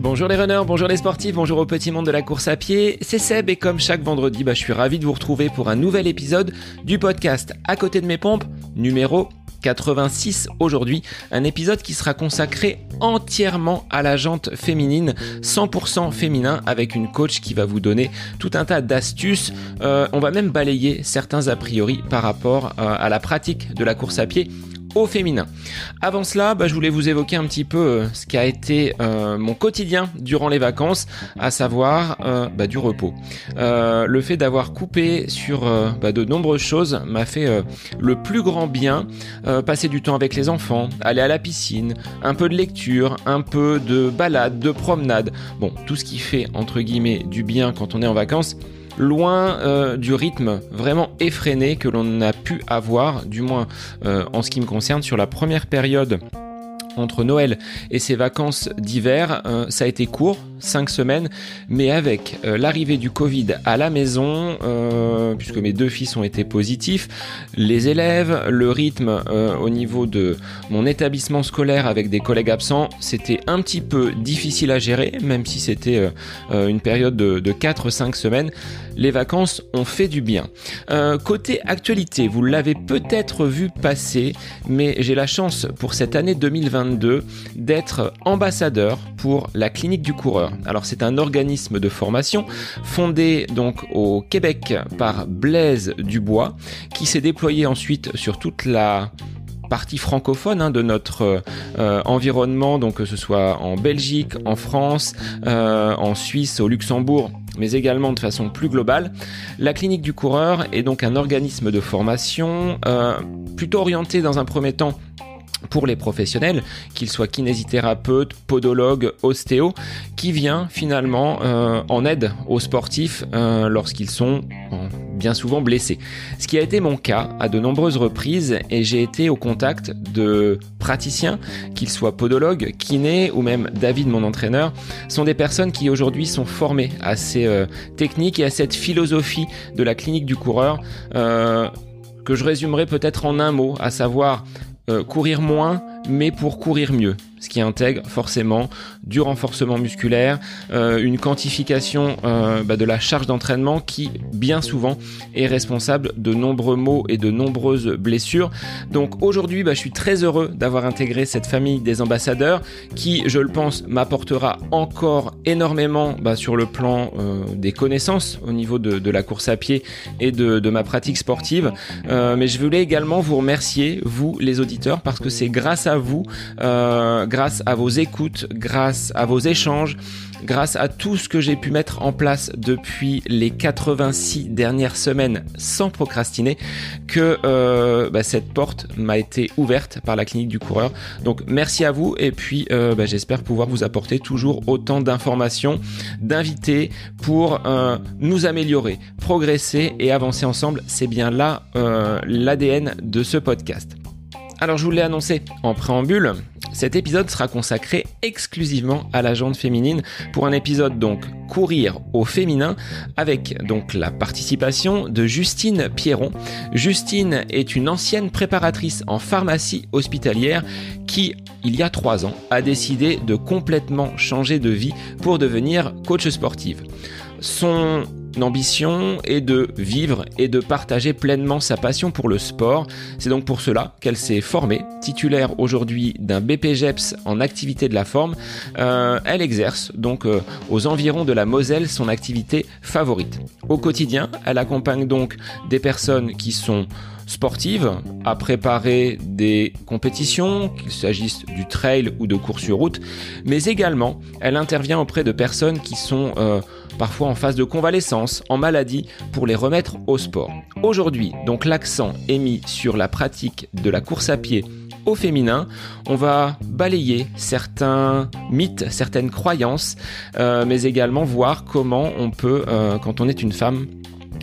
Bonjour les runners, bonjour les sportifs, bonjour au petit monde de la course à pied, c'est Seb et comme chaque vendredi, bah, je suis ravi de vous retrouver pour un nouvel épisode du podcast À côté de mes pompes, numéro 86 aujourd'hui, un épisode qui sera consacré entièrement à la jante féminine, 100% féminin, avec une coach qui va vous donner tout un tas d'astuces. Euh, on va même balayer certains a priori par rapport euh, à la pratique de la course à pied au féminin. Avant cela, bah, je voulais vous évoquer un petit peu euh, ce qui a été euh, mon quotidien durant les vacances, à savoir euh, bah, du repos. le fait d'avoir coupé sur bah, de nombreuses choses m'a fait le plus grand bien. passer du temps avec les enfants, aller à la piscine, un peu de lecture, un peu de balade, de promenade. Bon, tout ce qui fait entre guillemets du bien quand on est en vacances loin euh, du rythme vraiment effréné que l'on a pu avoir, du moins euh, en ce qui me concerne, sur la première période entre Noël et ses vacances d'hiver, euh, ça a été court, 5 semaines, mais avec euh, l'arrivée du Covid à la maison, euh, puisque mes deux fils ont été positifs, les élèves, le rythme au niveau de mon établissement scolaire avec des collègues absents, c'était un petit peu difficile à gérer, même si c'était une période de, de 4-5 semaines. Les vacances ont fait du bien. côté actualité, vous l'avez peut-être vu passer, mais j'ai la chance pour cette année 2022 d'être ambassadeur pour la clinique du coureur. Alors c'est un organisme de formation fondé donc au Québec par Blaise Dubois qui s'est déployé ensuite sur toute la partie francophone hein, de notre euh, environnement, donc que ce soit en Belgique, en France, euh, en Suisse, au Luxembourg, mais également de façon plus globale. La clinique du coureur est donc un organisme de formation euh, plutôt orienté dans un premier temps pour les professionnels, qu'ils soient kinésithérapeutes, podologues, ostéo, qui vient finalement euh, en aide aux sportifs euh, lorsqu'ils sont bien souvent blessés. Ce qui a été mon cas à de nombreuses reprises et j'ai été au contact de praticiens, qu'ils soient podologues, kinés ou même David, mon entraîneur, sont des personnes qui aujourd'hui sont formées à ces euh, techniques et à cette philosophie de la clinique du coureur que je résumerai peut-être en un mot, à savoir euh, courir moins, mais pour courir mieux. Ce qui intègre forcément du renforcement musculaire, euh, une quantification euh, bah, de la charge d'entraînement qui bien souvent est responsable de nombreux maux et de nombreuses blessures. Donc aujourd'hui, bah, je suis très heureux d'avoir intégré cette famille des ambassadeurs qui, je le pense, m'apportera encore énormément bah, sur le plan euh, des connaissances au niveau de, la course à pied et de, de ma pratique sportive. mais je voulais également vous remercier, vous les auditeurs, parce que c'est grâce à vous grâce à vos écoutes, grâce à vos échanges, grâce à tout ce que j'ai pu mettre en place depuis les 86 dernières semaines sans procrastiner, que euh, bah, cette porte m'a été ouverte par la clinique du coureur. Donc merci à vous et puis euh, bah, j'espère pouvoir vous apporter toujours autant d'informations, d'invités pour euh, nous améliorer, progresser et avancer ensemble. C'est bien là l'ADN de ce podcast. Alors je vous l'ai annoncé en préambule, cet épisode sera consacré exclusivement à la jante féminine pour un épisode donc courir au féminin avec donc la participation de Justine Pierron. Justine est une ancienne préparatrice en pharmacie hospitalière qui, il y a trois ans, a décidé de complètement changer de vie pour devenir coach sportive. Son ambition est de vivre et de partager pleinement sa passion pour le sport. C'est donc pour cela qu'elle s'est formée, titulaire aujourd'hui d'un BPGEPS en activité de la forme. Euh, elle exerce donc euh, aux environs de la Moselle son activité favorite. Au quotidien, elle accompagne donc des personnes qui sont sportives à préparer des compétitions, qu'il s'agisse du trail ou de course sur route, mais également elle intervient auprès de personnes qui sont euh, parfois en phase de convalescence, en maladie, pour les remettre au sport. Aujourd'hui, donc l'accent est mis sur la pratique de la course à pied au féminin. On va balayer certains mythes, certaines croyances, euh, mais également voir comment on peut, euh, quand on est une femme,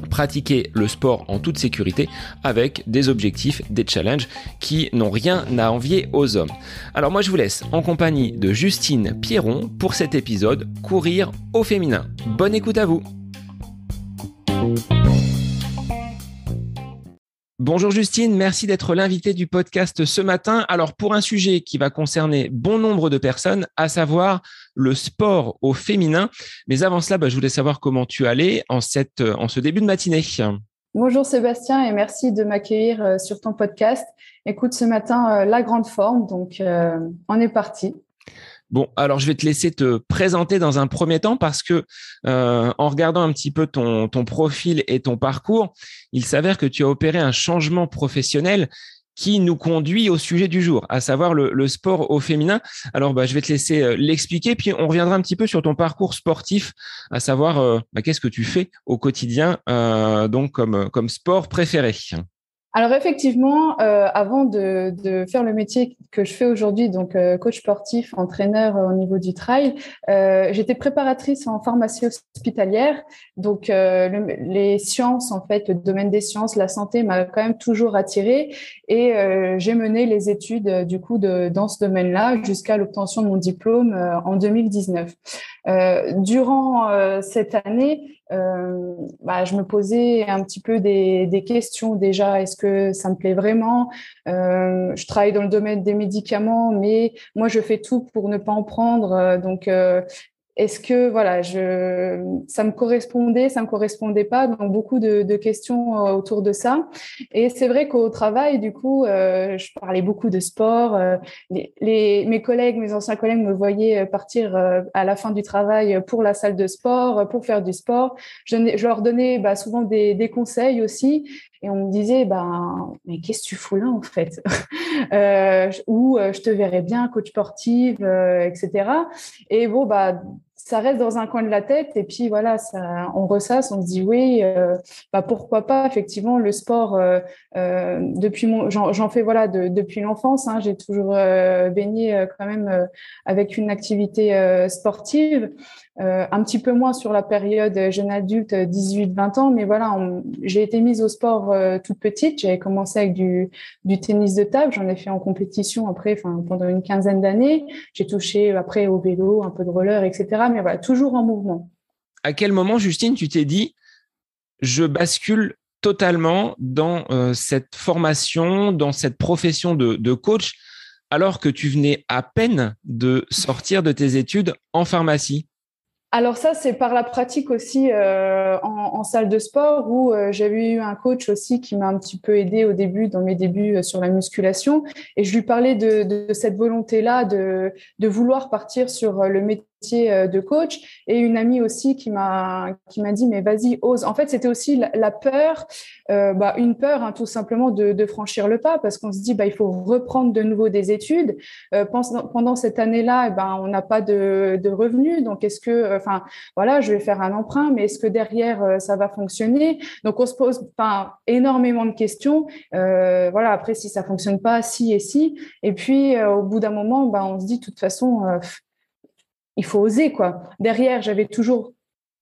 pratiquer le sport en toute sécurité avec des objectifs, des challenges qui n'ont rien à envier aux hommes. Alors moi je vous laisse en compagnie de Justine Pierron pour cet épisode Courir au féminin. Bonne écoute à vous Bonjour Justine, merci d'être l'invité du podcast ce matin. Alors pour un sujet qui va concerner bon nombre de personnes, à savoir le sport au féminin. Mais avant cela, bah, je voulais savoir comment tu allais en, cette, en ce début de matinée. Bonjour Sébastien et merci de m'accueillir euh, sur ton podcast. Écoute, ce matin, euh, la grande forme, donc euh, on est parti. Bon, alors je vais te laisser te présenter dans un premier temps parce que euh, en regardant un petit peu ton, profil et ton parcours, il s'avère que tu as opéré un changement professionnel qui nous conduit au sujet du jour, à savoir le, sport au féminin. Alors, bah, je vais te laisser euh, l'expliquer, puis on reviendra un petit peu sur ton parcours sportif, à savoir euh, bah, qu'est-ce que tu fais au quotidien, donc comme, comme sport préféré. Alors effectivement, euh, avant de, de, faire le métier que je fais aujourd'hui, donc euh, coach sportif, entraîneur au niveau du trail, euh, j'étais préparatrice en pharmacie hospitalière. Donc le, les sciences, en fait, le domaine des sciences, la santé m'a quand même toujours attirée et j'ai mené les études du coup de, dans ce domaine-là jusqu'à l'obtention de mon diplôme en 2019. Durant cette année, euh, bah, je me posais un petit peu des, des questions déjà. Est-ce que ça me plaît vraiment? Euh, Je travaille dans le domaine des médicaments, mais moi je fais tout pour ne pas en prendre. Euh, donc euh, est-ce que voilà, je, ça me correspondait, ça me correspondait pas Donc beaucoup de, de questions euh, autour de ça. Et c'est vrai qu'au travail, du coup, euh, je parlais beaucoup de sport. Euh, les, les, mes collègues, mes anciens collègues me voyaient partir à la fin du travail pour la salle de sport, pour faire du sport. Je, je leur donnais bah, souvent des, des conseils aussi. Et on me disait, ben, mais qu'est-ce que tu fous là en fait? Euh, Ou je te verrais bien coach sportive, etc. Et bon, bah, ça reste dans un coin de la tête et puis voilà, ça, on ressasse, on se dit oui, euh, bah pourquoi pas effectivement le sport euh, euh depuis mon, j'en fais voilà de, depuis l'enfance, hein, j'ai toujours euh, baigné euh, quand même avec une activité sportive. Euh, un petit peu moins sur la période jeune adulte, 18-20 ans, mais voilà, j'ai été mise au sport euh, toute petite. J'avais commencé avec du, tennis de table, j'en ai fait en compétition après, enfin pendant une quinzaine d'années. J'ai touché après au vélo, un peu de roller, etc. Mais voilà, toujours en mouvement. À quel moment, Justine, tu t'es dit, je bascule totalement dans euh, cette formation, dans cette profession de coach, alors que tu venais à peine de sortir de tes études en pharmacie? Alors ça, c'est par la pratique aussi euh, en, salle de sport où euh, j'avais eu un coach aussi qui m'a un petit peu aidé au début, dans mes débuts euh, sur la musculation. Et je lui parlais de, de cette volonté-là de, de vouloir partir sur le métier euh, de coach et une amie aussi qui m'a qui m'a dit mais vas-y ose. En fait, c'était aussi la, peur, euh, bah, une peur hein, tout simplement de, franchir le pas parce qu'on se dit bah il faut reprendre de nouveau des études. Euh, pendant, pendant cette année-là, eh ben on n'a pas de, de revenus, donc est-ce que enfin voilà, je vais faire un emprunt, mais est-ce que derrière ça va fonctionner? Donc on se pose enfin énormément de questions. voilà, après si ça fonctionne pas, si et si, et puis au bout d'un moment, bah, on se dit de toute façon il faut oser quoi. Derrière, j'avais toujours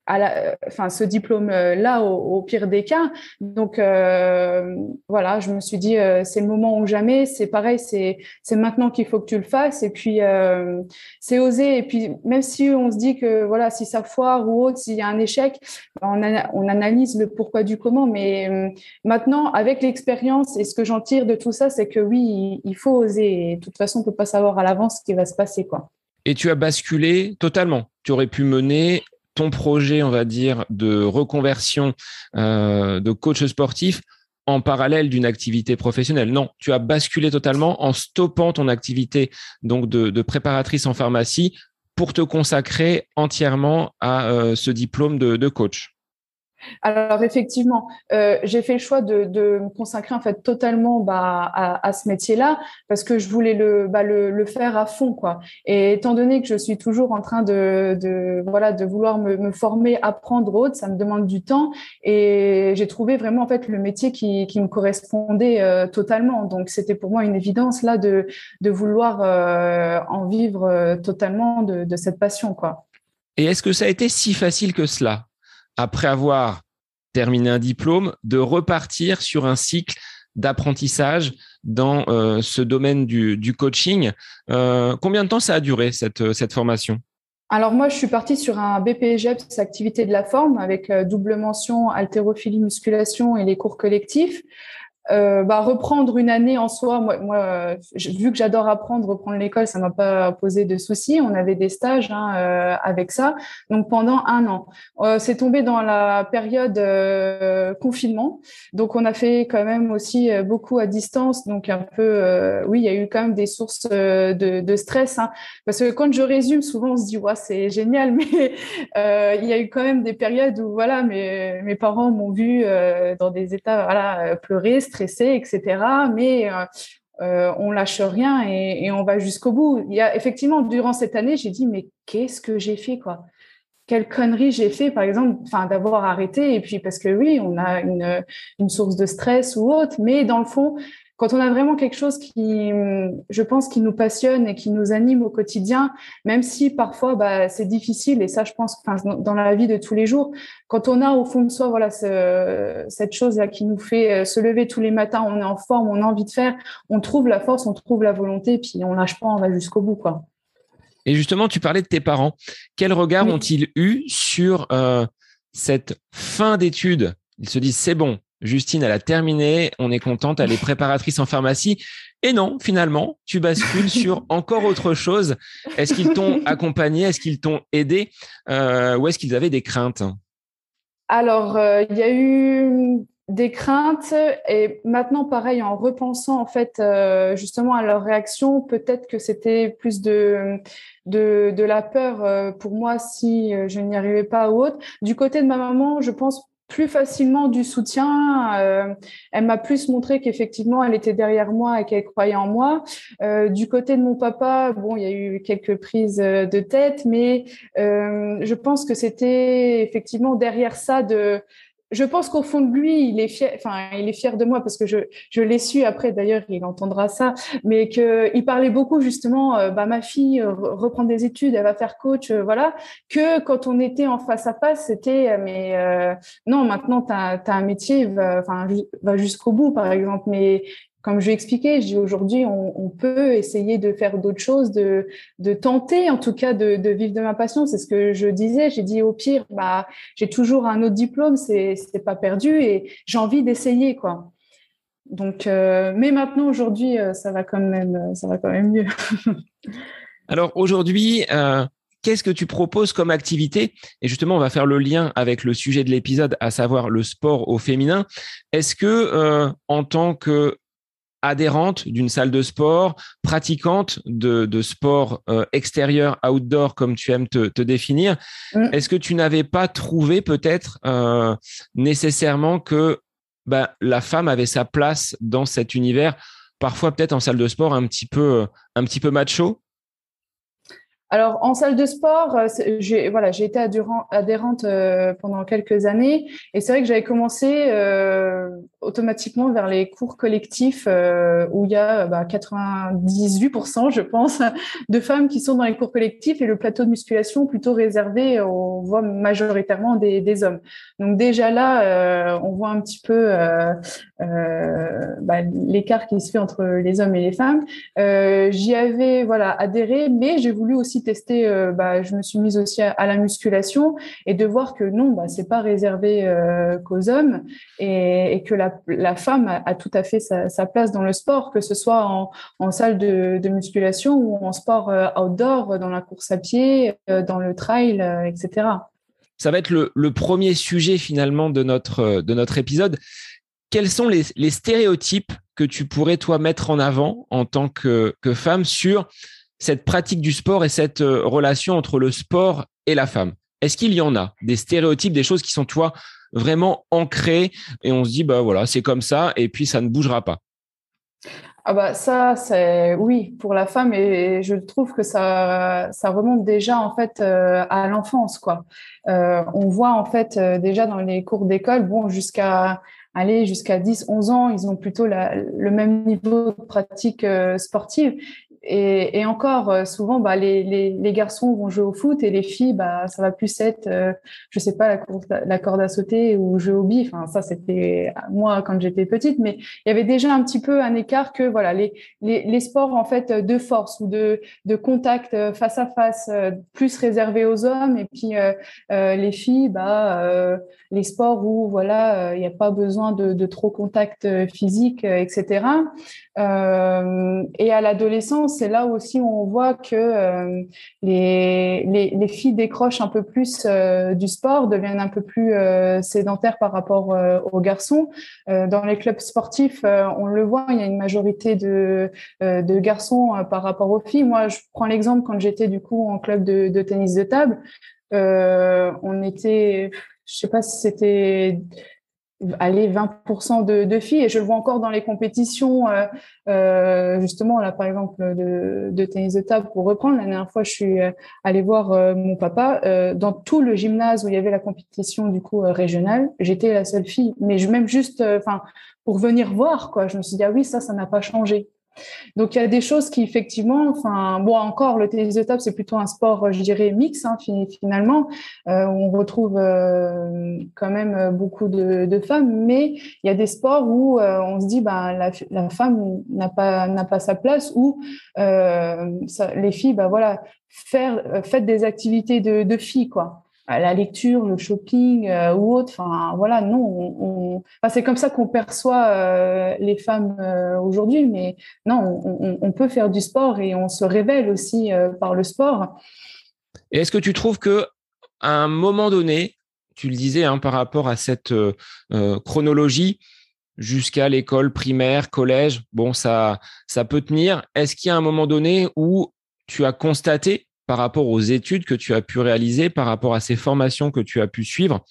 la, enfin ce diplôme là au, pire des cas. Donc euh, voilà, je me suis dit euh, c'est le moment ou jamais. C'est pareil, c'est maintenant qu'il faut que tu le fasses. Et puis euh, c'est oser. Et puis même si on se dit que voilà si ça foire ou autre, s'il y a un échec, on, analyse le pourquoi du comment. Mais maintenant avec l'expérience et ce que j'en tire de tout ça, c'est que oui, il, faut oser. De toute façon, on peut pas savoir à l'avance ce qui va se passer quoi et tu as basculé totalement. Tu aurais pu mener ton projet, on va dire, de reconversion euh, de coach sportif en parallèle d'une activité professionnelle. Non, tu as basculé totalement en stoppant ton activité donc de, préparatrice en pharmacie pour te consacrer entièrement à euh, ce diplôme de coach. Alors effectivement, euh, j'ai fait le choix de, me consacrer en fait totalement bah, à, ce métier-là parce que je voulais le, bah, le, faire à fond quoi. Et étant donné que je suis toujours en train de, vouloir me, me, former, apprendre autre, ça me demande du temps et j'ai trouvé vraiment en fait le métier qui, me correspondait euh, totalement. Donc c'était pour moi une évidence là de, vouloir euh, en vivre totalement de, de cette passion quoi. Et est-ce que ça a été si facile que cela? Après avoir terminé un diplôme, de repartir sur un cycle d'apprentissage dans euh, ce domaine du, coaching. Euh, combien de temps ça a duré, cette, cette formation? Alors moi, je suis partie sur un BPGEPS activité de la forme avec euh, double mention haltérophilie musculation et les cours collectifs. Euh, bah, reprendre une année en soi, moi, moi vu que j'adore apprendre, reprendre l'école, ça m'a pas posé de soucis. On avait des stages hein, euh, avec ça, donc pendant un an. Euh, c'est tombé dans la période euh, confinement, donc on a fait quand même aussi beaucoup à distance, donc un peu, oui, il y a eu quand même des sources de, de stress, hein, parce que quand je résume, souvent on se dit ouais c'est génial, mais il y a eu quand même des périodes où voilà, mes mes parents m'ont vu dans des états voilà pleurer stressé, etc. Mais euh, euh, on lâche rien et, on va jusqu'au bout. Effectivement durant cette année, j'ai dit mais qu'est-ce que j'ai fait quoi? Quelle connerie j'ai fait par exemple, enfin d'avoir arrêté et puis parce que oui, on a une source de stress ou autre, mais dans le fond, quand on a vraiment quelque chose qui, je pense, qui nous passionne et qui nous anime au quotidien, même si parfois bah, c'est difficile, et ça, je pense, dans la vie de tous les jours, quand on a au fond de soi, voilà, ce, cette chose-là qui nous fait euh, se lever tous les matins, on est en forme, on a envie de faire, on trouve la force, on trouve la volonté, puis on lâche pas, on va jusqu'au bout, quoi. Et justement, tu parlais de tes parents. Quel regard ont-ils eu sur euh, cette fin d'études? Ils se disent c'est bon, Justine, elle a terminé, on est contente, elle est préparatrice en pharmacie. Et non, finalement, tu bascules sur encore autre chose. Est-ce qu'ils t'ont accompagné Est-ce qu'ils t'ont aidé euh, Ou est-ce qu'ils avaient des craintes? Alors, euh, il y a eu des craintes et maintenant, pareil, en repensant en fait euh, justement à leur réaction, peut-être que c'était plus de, de, de la peur pour moi si je n'y arrivais pas ou autre. Du côté de ma maman, je pense plus facilement du soutien. Euh, elle m'a plus montré qu'effectivement, elle était derrière moi et qu'elle croyait en moi. Euh, du côté de mon papa, bon, il y a eu quelques prises de tête, mais euh, je pense que c'était effectivement derrière ça de je pense qu'au fond de lui, il est fier, enfin, il est fier de moi parce que je, je l'ai su. Après, d'ailleurs, il entendra ça, mais qu'il parlait beaucoup justement, euh, bah, ma fille euh, reprend des études, elle va faire coach, euh, voilà, que quand on était en face à face, c'était, mais non, maintenant, tu as, un métier, enfin, va jusqu'au bout, par exemple, mais comme je expliqué, je dis aujourd'hui, on, peut essayer de faire d'autres choses, de, tenter en tout cas de, vivre de ma passion. C'est ce que je disais. J'ai dit au pire, bah, j'ai toujours un autre diplôme, c'est pas perdu et j'ai envie d'essayer quoi. Donc, euh, mais maintenant aujourd'hui, euh, ça va quand même, ça va quand même mieux. Alors aujourd'hui, euh, qu'est-ce que tu proposes comme activité? Et justement, on va faire le lien avec le sujet de l'épisode, à savoir le sport au féminin. Est-ce que en tant que adhérente d'une salle de sport, pratiquante de, de sport euh, extérieur, outdoor, comme tu aimes te, te définir, mm. est-ce que tu n'avais pas trouvé peut-être euh, nécessairement que bah, la femme avait sa place dans cet univers, parfois peut-être en salle de sport un petit peu, un petit peu macho? Alors en salle de sport, euh, j'ai voilà, j'ai été adhérente euh, pendant quelques années et c'est vrai que j'avais commencé euh, automatiquement vers les cours collectifs où il y a bah, 98%, je pense, de femmes qui sont dans les cours collectifs et le plateau de musculation plutôt réservé, on voit majoritairement des, des hommes. Donc déjà là, on voit un petit peu bah, l'écart qui se fait entre les hommes et les femmes. J'y avais voilà adhéré, mais j'ai voulu aussi tester, euh, bah, je me suis mise aussi à, la musculation et de voir que non, bah, c'est pas réservé euh, qu'aux hommes et, que la, femme a, tout à fait sa, place dans le sport, que ce soit en, salle de, musculation ou en sport euh, outdoor, dans la course à pied, dans le trail, etc. Ça va être le, premier sujet finalement de notre, de notre épisode. Quels sont les, stéréotypes que tu pourrais toi mettre en avant en tant que, que femme sur cette pratique du sport et cette euh, relation entre le sport et la femme Est-ce qu'il y en a des stéréotypes, des choses qui sont toi vraiment ancrées et on se dit bah voilà c'est comme ça et puis ça ne bougera pas? Ah bah ça c'est oui pour la femme et je trouve que ça ça remonte déjà en fait euh, à l'enfance quoi. Euh, on voit en fait déjà dans les cours d'école bon jusqu'à aller jusqu'à 10 11 ans, ils ont plutôt la, le même niveau de pratique sportive et, encore, euh, souvent, bah, les, garçons vont jouer au foot et les filles, bah, ça va plus être, euh, je sais pas, la, corde à sauter ou jouer au bi. Enfin, ça, c'était moi quand j'étais petite, mais il y avait déjà un petit peu un écart que, voilà, les, sports en fait de force ou de, contact euh, face à face, plus réservés aux hommes, et puis les filles, bah, les sports où, voilà, il n'y a pas besoin de, de trop contact physique, etc. Euh, et à l'adolescence, c'est là aussi où on voit que euh, les, les, les, filles décrochent un peu plus euh, du sport, deviennent un peu plus euh, sédentaires par rapport aux garçons. dans les clubs sportifs, on le voit, il y a une majorité de, de garçons par rapport aux filles. Moi, je prends l'exemple quand j'étais du coup en club de, de tennis de table. on était, je sais pas si c'était aller 20% de, de, filles. Et je le vois encore dans les compétitions euh, euh, justement là par exemple de, de, tennis de table pour reprendre. La dernière fois je suis euh, allée voir euh, mon papa euh, dans tout le gymnase où il y avait la compétition du coup régionale. J'étais la seule fille. Mais je même juste enfin pour venir voir quoi je me suis dit ah oui ça ça n'a pas changé donc il y a des choses qui effectivement, enfin bon encore le tennis de table c'est plutôt un sport je dirais mix hein, finalement. Euh, on retrouve euh, quand même beaucoup de, femmes, mais il y a des sports où euh, on se dit bah la, femme n'a pas n'a pas sa place ou euh, les filles bah voilà faire faites des activités de, de filles quoi la lecture, le shopping euh, ou autre. Enfin, voilà, non, c'est comme ça qu'on perçoit euh, les femmes euh, aujourd'hui, mais non, on, peut faire du sport et on se révèle aussi par le sport. Est-ce que tu trouves que à un moment donné, tu le disais hein, par rapport à cette chronologie jusqu'à l'école primaire, collège, bon, ça, ça peut tenir. Est-ce qu'il y a un moment donné où tu as constaté par rapport aux études que tu as pu réaliser, par rapport à ces formations que tu as pu suivre,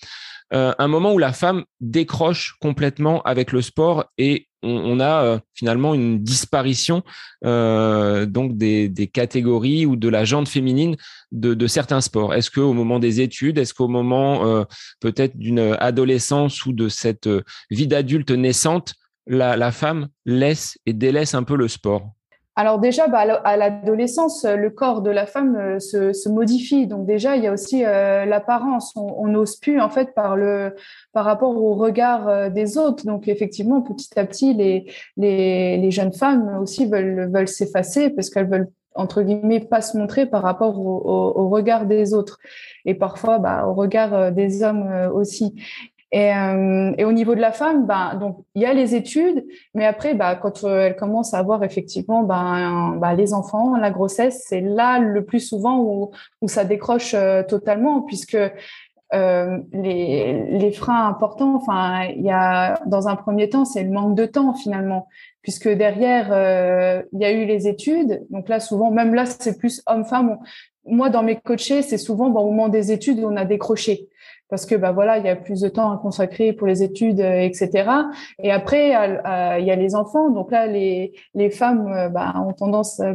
euh, un moment où la femme décroche complètement avec le sport et on, a euh, finalement une disparition euh, donc des, catégories ou de la jante féminine de, certains sports. Est-ce qu'au moment des études, est-ce qu'au moment peut-être d'une adolescence ou de cette vie d'adulte naissante, la femme laisse et délaisse un peu le sport? Alors déjà, bah, à l'adolescence, le corps de la femme euh, se, modifie. Donc déjà, il y a aussi euh, l'apparence. On n'ose plus en fait par le par rapport au regard euh, des autres. Donc effectivement, petit à petit, les les, les jeunes femmes aussi veulent veulent s'effacer parce qu'elles veulent entre guillemets pas se montrer par rapport au, au, regard des autres et parfois bah, au regard des hommes aussi. Et, euh, et, au niveau de la femme, ben, donc il y a les études, mais après, bah, quand euh, elle commence à avoir effectivement ben, les enfants, la grossesse, c'est là le plus souvent où, où ça décroche euh, totalement, puisque euh, les, les, freins importants, enfin, il y a dans un premier temps, c'est le manque de temps finalement, puisque derrière il y a eu les études. Donc là, souvent, même là, c'est plus homme-femme. Moi, dans mes coachés, c'est souvent au moment des études, on a décroché parce que bah voilà, il y a plus de temps à consacrer pour les études, euh, etc. Et après, il y a les enfants. Donc là, les les femmes euh, bah, ont tendance euh,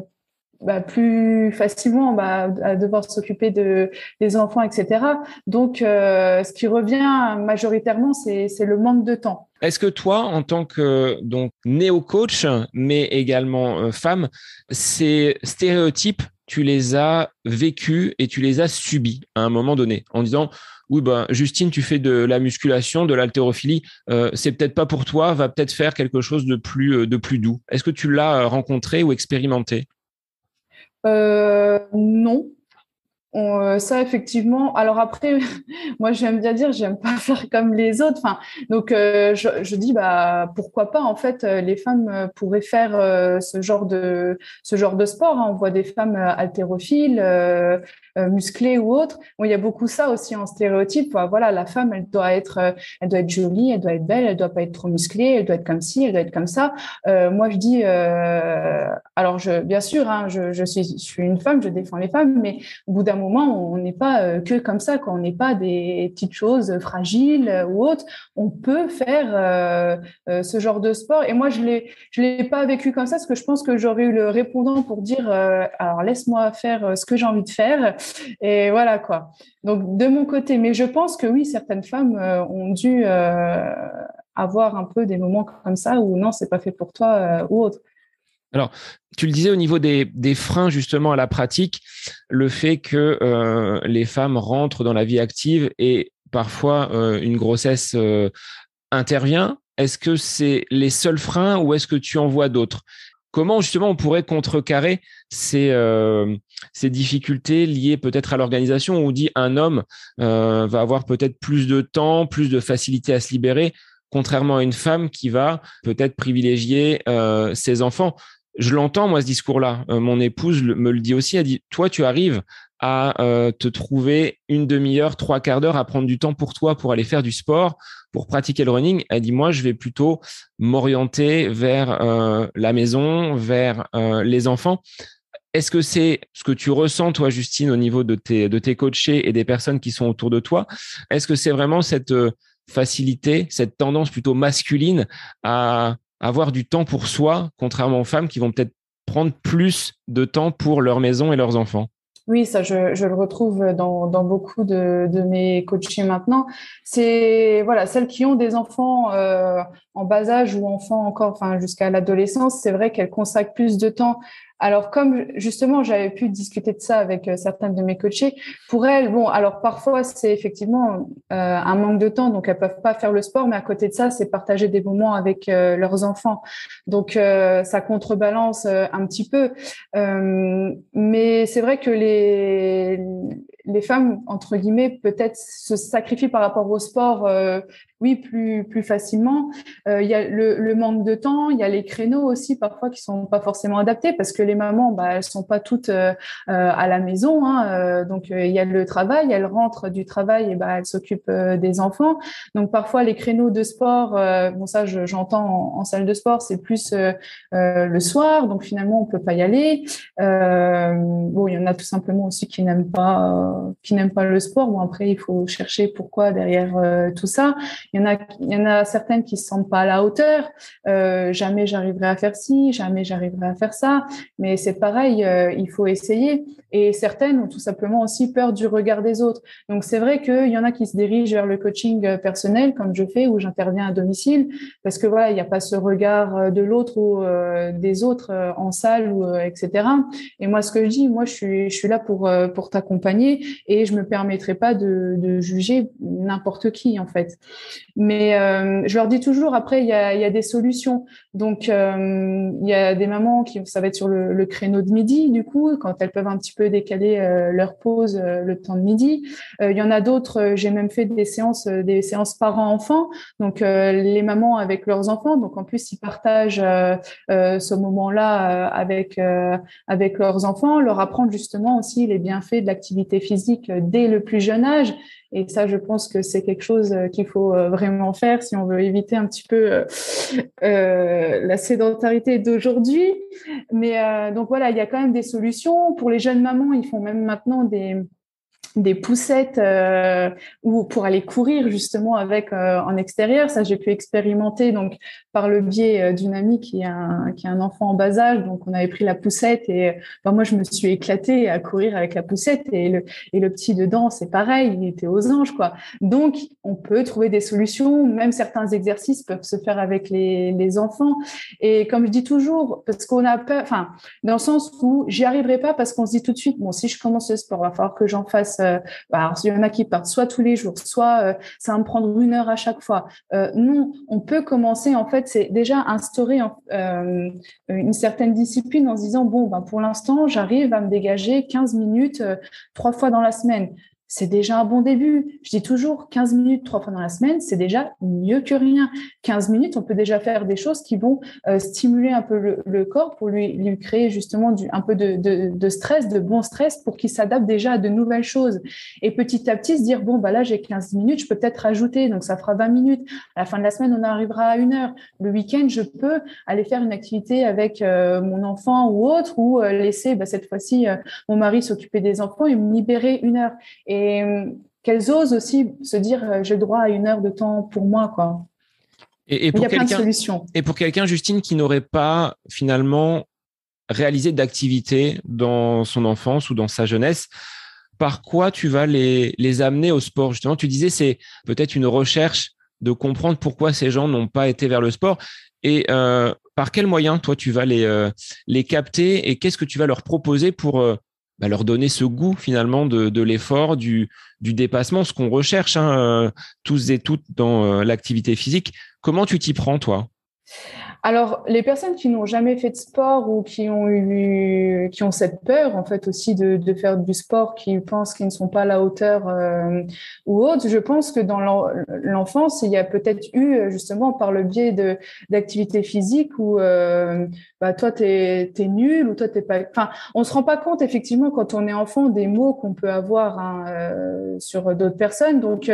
bah, plus facilement bah, à devoir s'occuper de des enfants, etc. Donc, ce qui revient majoritairement, c'est le manque de temps. Est-ce que toi, en tant que donc néo-coach, mais également femme, ces stéréotypes, tu les as vécus et tu les as subis à un moment donné, en disant oui, ben, Justine, tu fais de la musculation, de l'haltérophilie, euh, c'est peut-être pas pour toi, va peut-être faire quelque chose de plus, euh, de plus doux. Est-ce que tu l'as euh, rencontré ou expérimenté? Non, euh, ça effectivement. Alors après, moi j'aime bien dire, j'aime pas faire comme les autres. Enfin, donc euh, je, je, dis bah pourquoi pas. En fait, euh, les femmes pourraient faire ce genre de ce genre de sport. Hein. On voit des femmes haltérophiles, musclées ou autres. Bon, il y a beaucoup ça aussi en stéréotype. Voilà, la femme, elle doit être, elle doit être jolie, elle doit être belle, elle doit pas être trop musclée, elle doit être comme ci, elle doit être comme ça. moi, je dis, alors je, bien sûr, hein, je, suis, une femme, je défends les femmes, mais au bout d'un moment, on n'est pas euh, que comme ça, quoi. On n'est pas des petites choses fragiles euh, ou autres. On peut faire euh, ce genre de sport. Et moi, je je l'ai pas vécu comme ça, parce que je pense que j'aurais eu le répondant pour dire, alors laisse-moi faire ce que j'ai envie de faire. Et voilà, quoi. Donc, de mon côté, mais je pense que oui, certaines femmes ont dû avoir un peu des moments comme ça où non, c'est pas fait pour toi ou autre. Alors, tu le disais au niveau des, freins justement à la pratique, le fait que euh, les femmes rentrent dans la vie active et parfois euh, une grossesse euh, intervient. Est-ce que c'est les seuls freins ou est-ce que tu en vois d'autres? Comment justement on pourrait contrecarrer ces, ces difficultés liées peut-être à l'organisation où on dit un homme va avoir peut-être plus de temps, plus de facilité à se libérer contrairement à une femme qui va peut-être privilégier ses enfants? Je l'entends, moi, ce discours-là. Euh, mon épouse me le dit aussi. Elle dit, toi, tu arrives à euh, te trouver une demi-heure, trois quarts d'heure à prendre du temps pour toi, pour aller faire du sport, pour pratiquer le running. Elle dit, moi, je vais plutôt m'orienter vers euh, la maison, vers les enfants. Est-ce que c'est ce que tu ressens, toi, Justine, au niveau de tes, de tes coachés et des personnes qui sont autour de toi? Est-ce que c'est vraiment cette facilité, cette tendance plutôt masculine à avoir du temps pour soi, contrairement aux femmes qui vont peut-être prendre plus de temps pour leur maison et leurs enfants. Oui, ça, je, le retrouve dans, beaucoup de, de, mes coachés maintenant. C'est voilà, celles qui ont des enfants euh, en bas âge ou enfants encore, enfin jusqu'à l'adolescence, c'est vrai qu'elles consacrent plus de temps alors, comme justement, j'avais pu discuter de ça avec euh, certaines de mes coachés, pour elles, bon, alors parfois, c'est effectivement euh, un manque de temps, donc elles peuvent pas faire le sport, mais à côté de ça, c'est partager des moments avec euh, leurs enfants. Donc, ça contrebalance un petit peu. mais c'est vrai que les, les femmes, entre guillemets, peut-être se sacrifient par rapport au sport oui, plus plus facilement. Euh, il y a le, le, manque de temps, il y a les créneaux aussi parfois qui sont pas forcément adaptés parce que les mamans, bah, elles sont pas toutes euh, euh à la maison. Hein, euh, donc il y a le travail, elles rentrent du travail et bah elles s'occupent des enfants. Donc parfois les créneaux de sport, bon ça j'entends en, salle de sport, c'est plus le soir. Donc finalement on peut pas y aller. bon, il y en a tout simplement aussi qui n'aiment pas qui n'aiment pas le sport. Bon après il faut chercher pourquoi derrière tout ça. Il y en a, il y en a certaines qui se sentent pas à la hauteur. Euh, jamais j'arriverai à faire ci, jamais j'arriverai à faire ça. Mais c'est pareil, euh, il faut essayer. Et certaines ont tout simplement aussi peur du regard des autres. Donc c'est vrai qu'il y en a qui se dirigent vers le coaching euh, personnel, comme je fais, où j'interviens à domicile, parce que voilà, il n'y a pas ce regard euh, de l'autre ou euh, des autres en salle ou etc. Et moi, ce que je dis, moi, je suis, je suis là pour pour t'accompagner et je me permettrai pas de, juger n'importe qui en fait. Mais euh, je leur dis toujours, après, il y a, des solutions. Donc, euh, il y a des mamans qui, ça va être sur le, créneau de midi, du coup, quand elles peuvent un petit peu décaler euh, leur pause le temps de midi. Il y en a d'autres, j'ai même fait des séances, des séances parents-enfants. Donc, les mamans avec leurs enfants. Donc, en plus, ils partagent ce moment-là avec avec leurs enfants, leur apprendre justement aussi les bienfaits de l'activité physique dès le plus jeune âge et ça, je pense que c'est quelque chose euh, qu'il faut euh, vraiment faire si on veut éviter un petit peu euh, la sédentarité d'aujourd'hui. Mais donc voilà, il y a quand même des solutions. Pour les jeunes mamans, ils font même maintenant des des poussettes euh, ou pour aller courir justement avec euh, en extérieur. Ça, j'ai pu expérimenter donc par le biais euh, d'une amie qui a un, qui a un enfant en bas âge. Donc, on avait pris la poussette et ben, moi, je me suis éclatée à courir avec la poussette et le et le petit dedans, c'est pareil, il était aux anges quoi. Donc, on peut trouver des solutions. Même certains exercices peuvent se faire avec les les enfants. Et comme je dis toujours, parce qu'on a peur, enfin, dans le sens où j'y arriverai pas parce qu'on se dit tout de suite, bon, si je commence le sport, il va falloir que j'en fasse bah, il y en a qui partent soit tous les jours, soit euh, ça va me prendre une heure à chaque fois. Euh, non, on peut commencer. En fait, c'est déjà instaurer une certaine discipline en se disant bon, ben pour l'instant, j'arrive à me dégager 15 minutes trois fois dans la semaine c'est déjà un bon début. Je dis toujours 15 minutes trois fois dans la semaine, c'est déjà mieux que rien. 15 minutes, on peut déjà faire des choses qui vont euh, stimuler un peu le, corps pour lui, créer justement un peu de, stress, de bon stress pour qu'il s'adapte déjà à de nouvelles choses. Et petit à petit se dire, bon, bah là, j'ai 15 minutes, je peux peut-être rajouter, donc ça fera 20 minutes. À la fin de la semaine, on arrivera à une heure. Le week-end, je peux aller faire une activité avec euh, mon enfant ou autre, ou euh, laisser bah, cette fois-ci mon mari s'occuper des enfants et me libérer une heure. Et euh, qu'elles osent aussi se dire euh, j'ai le droit à une heure de temps pour moi quoi. Et, pour Il y a plein de solutions. Et pour quelqu'un, Justine, qui n'aurait pas finalement réalisé d'activité dans son enfance ou dans sa jeunesse, par quoi tu vas les, les amener au sport? Justement, tu disais c'est peut-être une recherche de comprendre pourquoi ces gens n'ont pas été vers le sport. Et euh, par quels moyens toi tu vas les, les capter et qu'est-ce que tu vas leur proposer pour bah, leur donner ce goût finalement de, l'effort, du, dépassement, ce qu'on recherche hein, tous et toutes dans l'activité physique. Comment tu t'y prends toi? Alors, les personnes qui n'ont jamais fait de sport ou qui ont eu, qui ont cette peur, en fait, aussi de, faire du sport, qui pensent qu'ils ne sont pas à la hauteur euh, ou autre, je pense que dans l'enfance, il y a peut-être eu, justement, par le biais de d'activités physiques où, euh, bah, toi, t'es es nul ou toi, t'es pas. Enfin, on se rend pas compte, effectivement, quand on est enfant, des mots qu'on peut avoir hein, euh, sur d'autres personnes. Donc,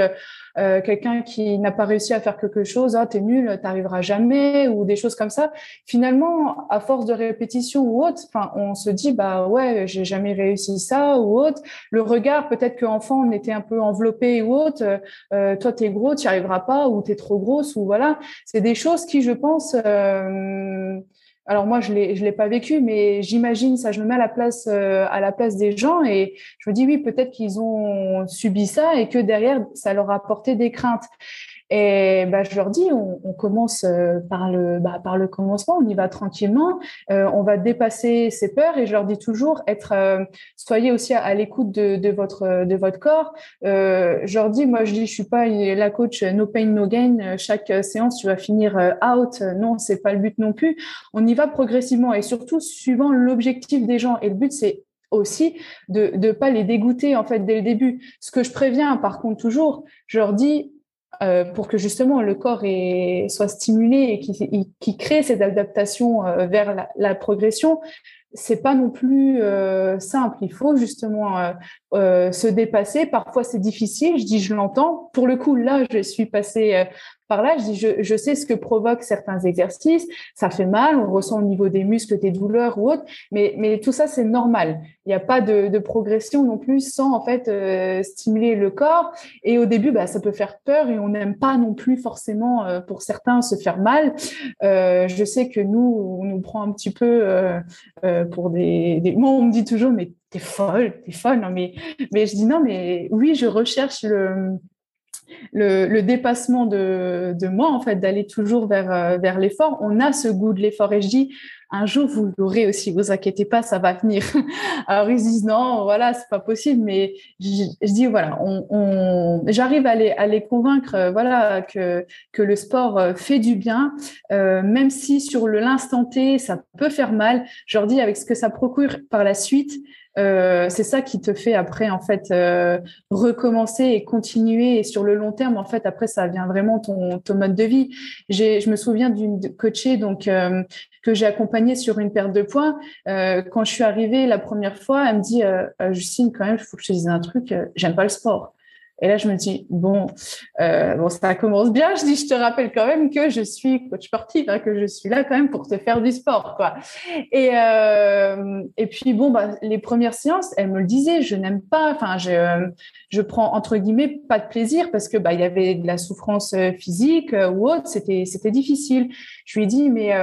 euh, quelqu'un qui n'a pas réussi à faire quelque chose, ah, t'es nul, t'arriveras jamais, ou des choses comme ça. Finalement, à force de répétition ou autre, enfin, on se dit, bah ouais, j'ai jamais réussi ça ou autre. Le regard, peut-être qu'enfant, on était un peu enveloppé ou autre. Euh, toi, t'es gros, tu arriveras pas, ou t'es trop grosse, ou voilà. C'est des choses qui, je pense, euh, alors moi, je l'ai, je l'ai pas vécu, mais j'imagine ça. Je me mets à la place, euh, à la place des gens et je me dis oui, peut-être qu'ils ont subi ça et que derrière, ça leur a apporté des craintes. Et bah, je leur dis, on, commence euh, par le, bah, par le commencement, on y va tranquillement, euh, on va dépasser ces peurs. Et je leur dis toujours, euh, soyez aussi à, l'écoute de, votre, de votre corps. Je leur dis, moi, je dis, je suis pas la coach no pain no gain. Chaque séance, tu vas finir out. Non, c'est pas le but non plus. On y va progressivement et surtout suivant l'objectif des gens. Et le but, c'est aussi de ne pas les dégoûter en fait dès le début. Ce que je préviens par contre toujours, je leur dis euh, pour que justement le corps soit stimulé et qu'il crée cette adaptation euh, vers la, progression, c'est pas non plus euh, simple. Il faut justement se dépasser. Parfois c'est difficile. Je dis, je l'entends. Pour le coup, là, je suis passée par là, je dis, je, sais ce que provoquent certains exercices, ça fait mal, on ressent au niveau des muscles des douleurs ou autre, mais, mais tout ça, c'est normal. Il n'y a pas de, progression non plus sans, en fait, euh, stimuler le corps. Et au début, bah, ça peut faire peur et on n'aime pas non plus forcément, euh, pour certains, se faire mal. Euh, je sais que nous, on nous prend un petit peu pour des, des... Moi, on me dit toujours, mais t'es folle, t'es folle. Non, mais, mais je dis non, mais oui, je recherche le le, dépassement de, moi, en fait, d'aller toujours vers, euh, vers l'effort. On a ce goût de l'effort. Et je dis, un jour, vous l'aurez aussi, vous inquiétez pas, ça va venir. Alors, ils disent, non, voilà, c'est pas possible. Mais je, dis, voilà, on, j'arrive à les, à les convaincre, euh, voilà, que, que le sport euh, fait du bien, même si sur l'instant T, ça peut faire mal. Je leur dis, avec ce que ça procure par la suite, euh, c'est ça qui te fait après en fait euh, recommencer et continuer et sur le long terme en fait après ça vient vraiment ton, ton mode de vie. Je me souviens d'une coachée donc euh, que j'ai accompagnée sur une perte de poids. quand je suis arrivée la première fois, elle me dit Justine quand même il faut que je te dise un truc, j'aime pas le sport. Et là, je me dis, bon, euh, bon, ça commence bien. Je dis, je te rappelle quand même que je suis coach sportif, hein, que je suis là quand même pour te faire du sport, quoi. Et, euh, et puis, bon, bah, les premières séances, elle me le disait, je n'aime pas, enfin, je, je prends entre guillemets pas de plaisir parce que, bah, il y avait de la souffrance euh, physique ou autre, c'était, c'était difficile. Je lui ai dit, mais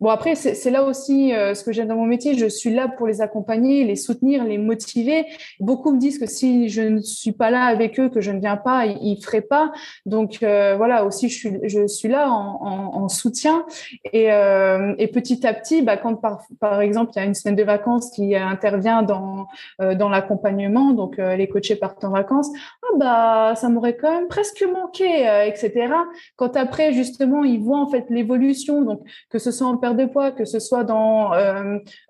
bon, après, c'est, là aussi ce que j'aime dans mon métier. Je suis là pour les accompagner, les soutenir, les motiver. Beaucoup me disent que si je ne suis pas là avec que je ne viens pas, ils, ne feraient pas. Donc euh, voilà, aussi je suis, là en, soutien. Et, euh, et, petit à petit, bah, quand par, exemple il y a une semaine de vacances qui intervient dans euh, l'accompagnement, donc les coachés partent en vacances, ah bah ça m'aurait quand même presque manqué, etc. Quand après justement ils voient en fait l'évolution, donc que ce soit en perte de poids, que ce soit dans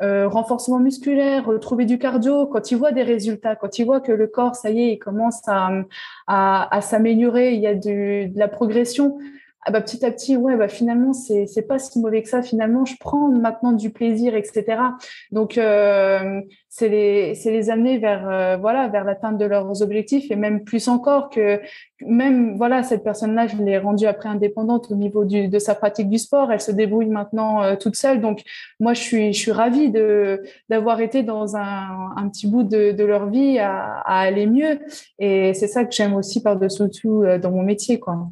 renforcement musculaire, retrouver du cardio, quand ils voient des résultats, quand ils voient que le corps ça y est, il commence à, à, s'améliorer, il y a de la progression. Ah bah, petit à petit, ouais, bah finalement, c'est c'est pas si mauvais que ça. Finalement, je prends maintenant du plaisir, etc. Donc, euh, c'est les c'est les amener vers euh, voilà vers l'atteinte de leurs objectifs et même plus encore que même voilà cette personne-là, je l'ai rendue après indépendante au niveau du, de sa pratique du sport. Elle se débrouille maintenant euh, toute seule. Donc, moi, je suis je suis ravie de d'avoir été dans un, un petit bout de, de leur vie à, à aller mieux. Et c'est ça que j'aime aussi par dessus tout dans mon métier, quoi.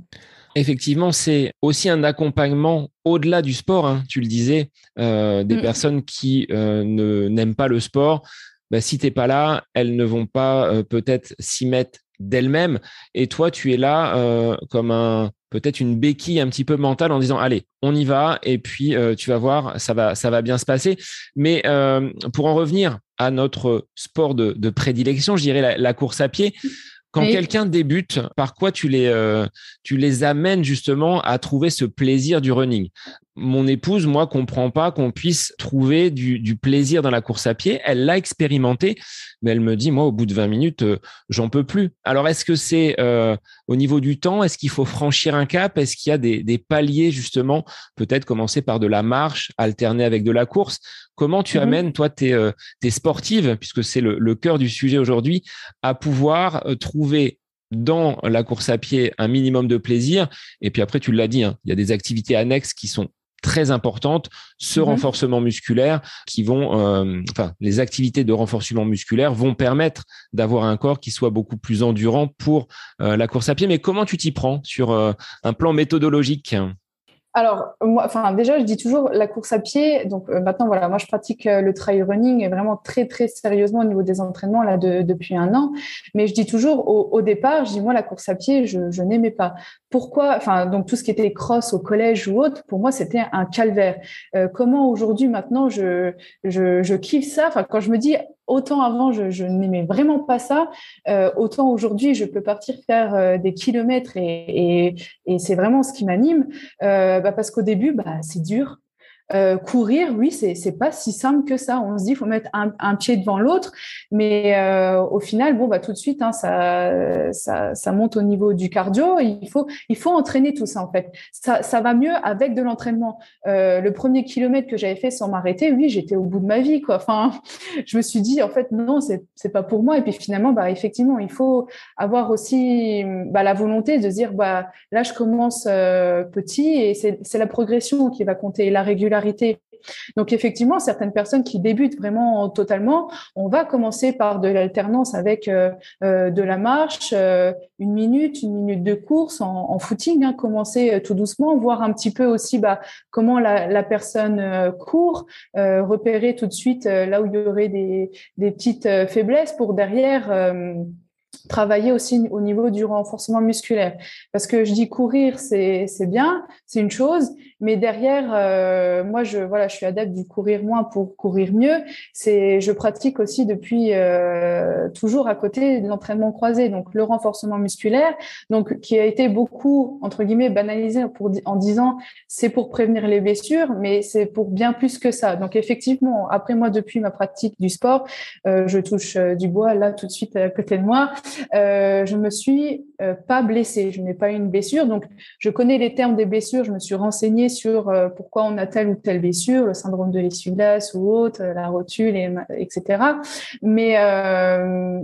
Effectivement, c'est aussi un accompagnement au-delà du sport, hein, tu le disais, euh, des mm. personnes qui euh, ne n'aiment pas le sport. Bah, si tu n'es pas là, elles ne vont pas euh, peut-être s'y mettre d'elles-mêmes. Et toi, tu es là comme un, peut-être une béquille un petit peu mentale en disant allez, on y va et puis euh, tu vas voir, ça va, ça va bien se passer. Mais euh, pour en revenir à notre sport de, prédilection, je dirais la, course à pied. Quand quelqu'un débute, par quoi tu les, euh, tu les amènes justement à trouver ce plaisir du running? Mon épouse, moi, comprend pas qu'on puisse trouver du, du, plaisir dans la course à pied. Elle l'a expérimenté, mais elle me dit, moi, au bout de 20 minutes, euh, j'en peux plus. Alors, est-ce que c'est euh, au niveau du temps? Est-ce qu'il faut franchir un cap? Est-ce qu'il y a des, des paliers, justement? Peut-être commencer par de la marche, alterner avec de la course. Comment tu mmh amènes, toi, tes, euh, tes sportives, puisque c'est le, le cœur du sujet aujourd'hui, à pouvoir trouver trouver dans la course à pied un minimum de plaisir? Et puis après, tu l'as dit, hein, il y a des activités annexes qui sont très importantes, ce mhm. renforcement musculaire qui vont, euh, enfin, les activités de renforcement musculaire vont permettre d'avoir un corps qui soit beaucoup plus endurant pour euh, la course à pied. Mais comment tu t'y prends sur euh, un plan méthodologique? Alors, moi, enfin, déjà, je dis toujours la course à pied. Donc, euh, maintenant, voilà, moi, je pratique euh, le trail running vraiment très, très sérieusement au niveau des entraînements là depuis un an. Mais je dis toujours au, départ, je dis moi, la course à pied, je, je n'aimais pas. Pourquoi Enfin, donc tout ce qui était cross au collège ou autre, pour moi, c'était un calvaire. Euh, comment aujourd'hui, maintenant, je, je, je kiffe ça? Enfin, quand je me dis autant avant, je, n'aimais vraiment pas ça. Euh, autant aujourd'hui, je peux partir faire euh, des kilomètres et, c'est vraiment ce qui m'anime. Euh, bah, parce qu'au début, bah, c'est dur. Euh, courir, oui, c'est c'est pas si simple que ça. On se dit, faut mettre un, pied devant l'autre, mais euh, au final, bon, bah tout de suite, hein, ça, ça, monte au niveau du cardio. Il faut il faut entraîner tout ça en fait. Ça, ça va mieux avec de l'entraînement. Euh, le premier kilomètre que j'avais fait sans m'arrêter, oui, j'étais au bout de ma vie, quoi. Enfin, je me suis dit, en fait, non, c'est c'est pas pour moi. Et puis finalement, bah effectivement, il faut avoir aussi bah, la volonté de dire, bah là, je commence petit et c'est c'est la progression qui va compter, la régularité donc effectivement, certaines personnes qui débutent vraiment totalement, on va commencer par de l'alternance avec euh, euh, de la marche, euh, une minute, une minute de course en, footing, hein, commencer tout doucement, voir un petit peu aussi bah, comment la, personne court, repérer tout de suite là où il y aurait des, des petites faiblesses pour derrière travailler aussi au niveau du renforcement musculaire. Parce que je dis courir, c'est bien, c'est une chose, mais derrière, euh, moi, je voilà, je suis adepte du courir moins pour courir mieux. C'est, je pratique aussi depuis euh, toujours à côté de l'entraînement croisé, donc le renforcement musculaire, donc qui a été beaucoup entre guillemets banalisé pour en disant c'est pour prévenir les blessures, mais c'est pour bien plus que ça. Donc effectivement, après moi, depuis ma pratique du sport, euh, je touche du bois là tout de suite à côté de moi. Euh, je me suis euh, pas blessée, je n'ai pas eu une blessure. Donc, je connais les termes des blessures, je me suis renseignée sur euh, pourquoi on a telle ou telle blessure, le syndrome de l'essuie-glace ou autre, la rotule, et, etc. Mais,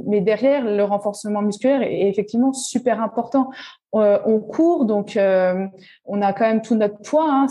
mais derrière, le renforcement musculaire est effectivement super important. on court, donc on a quand même tout notre poids, hein,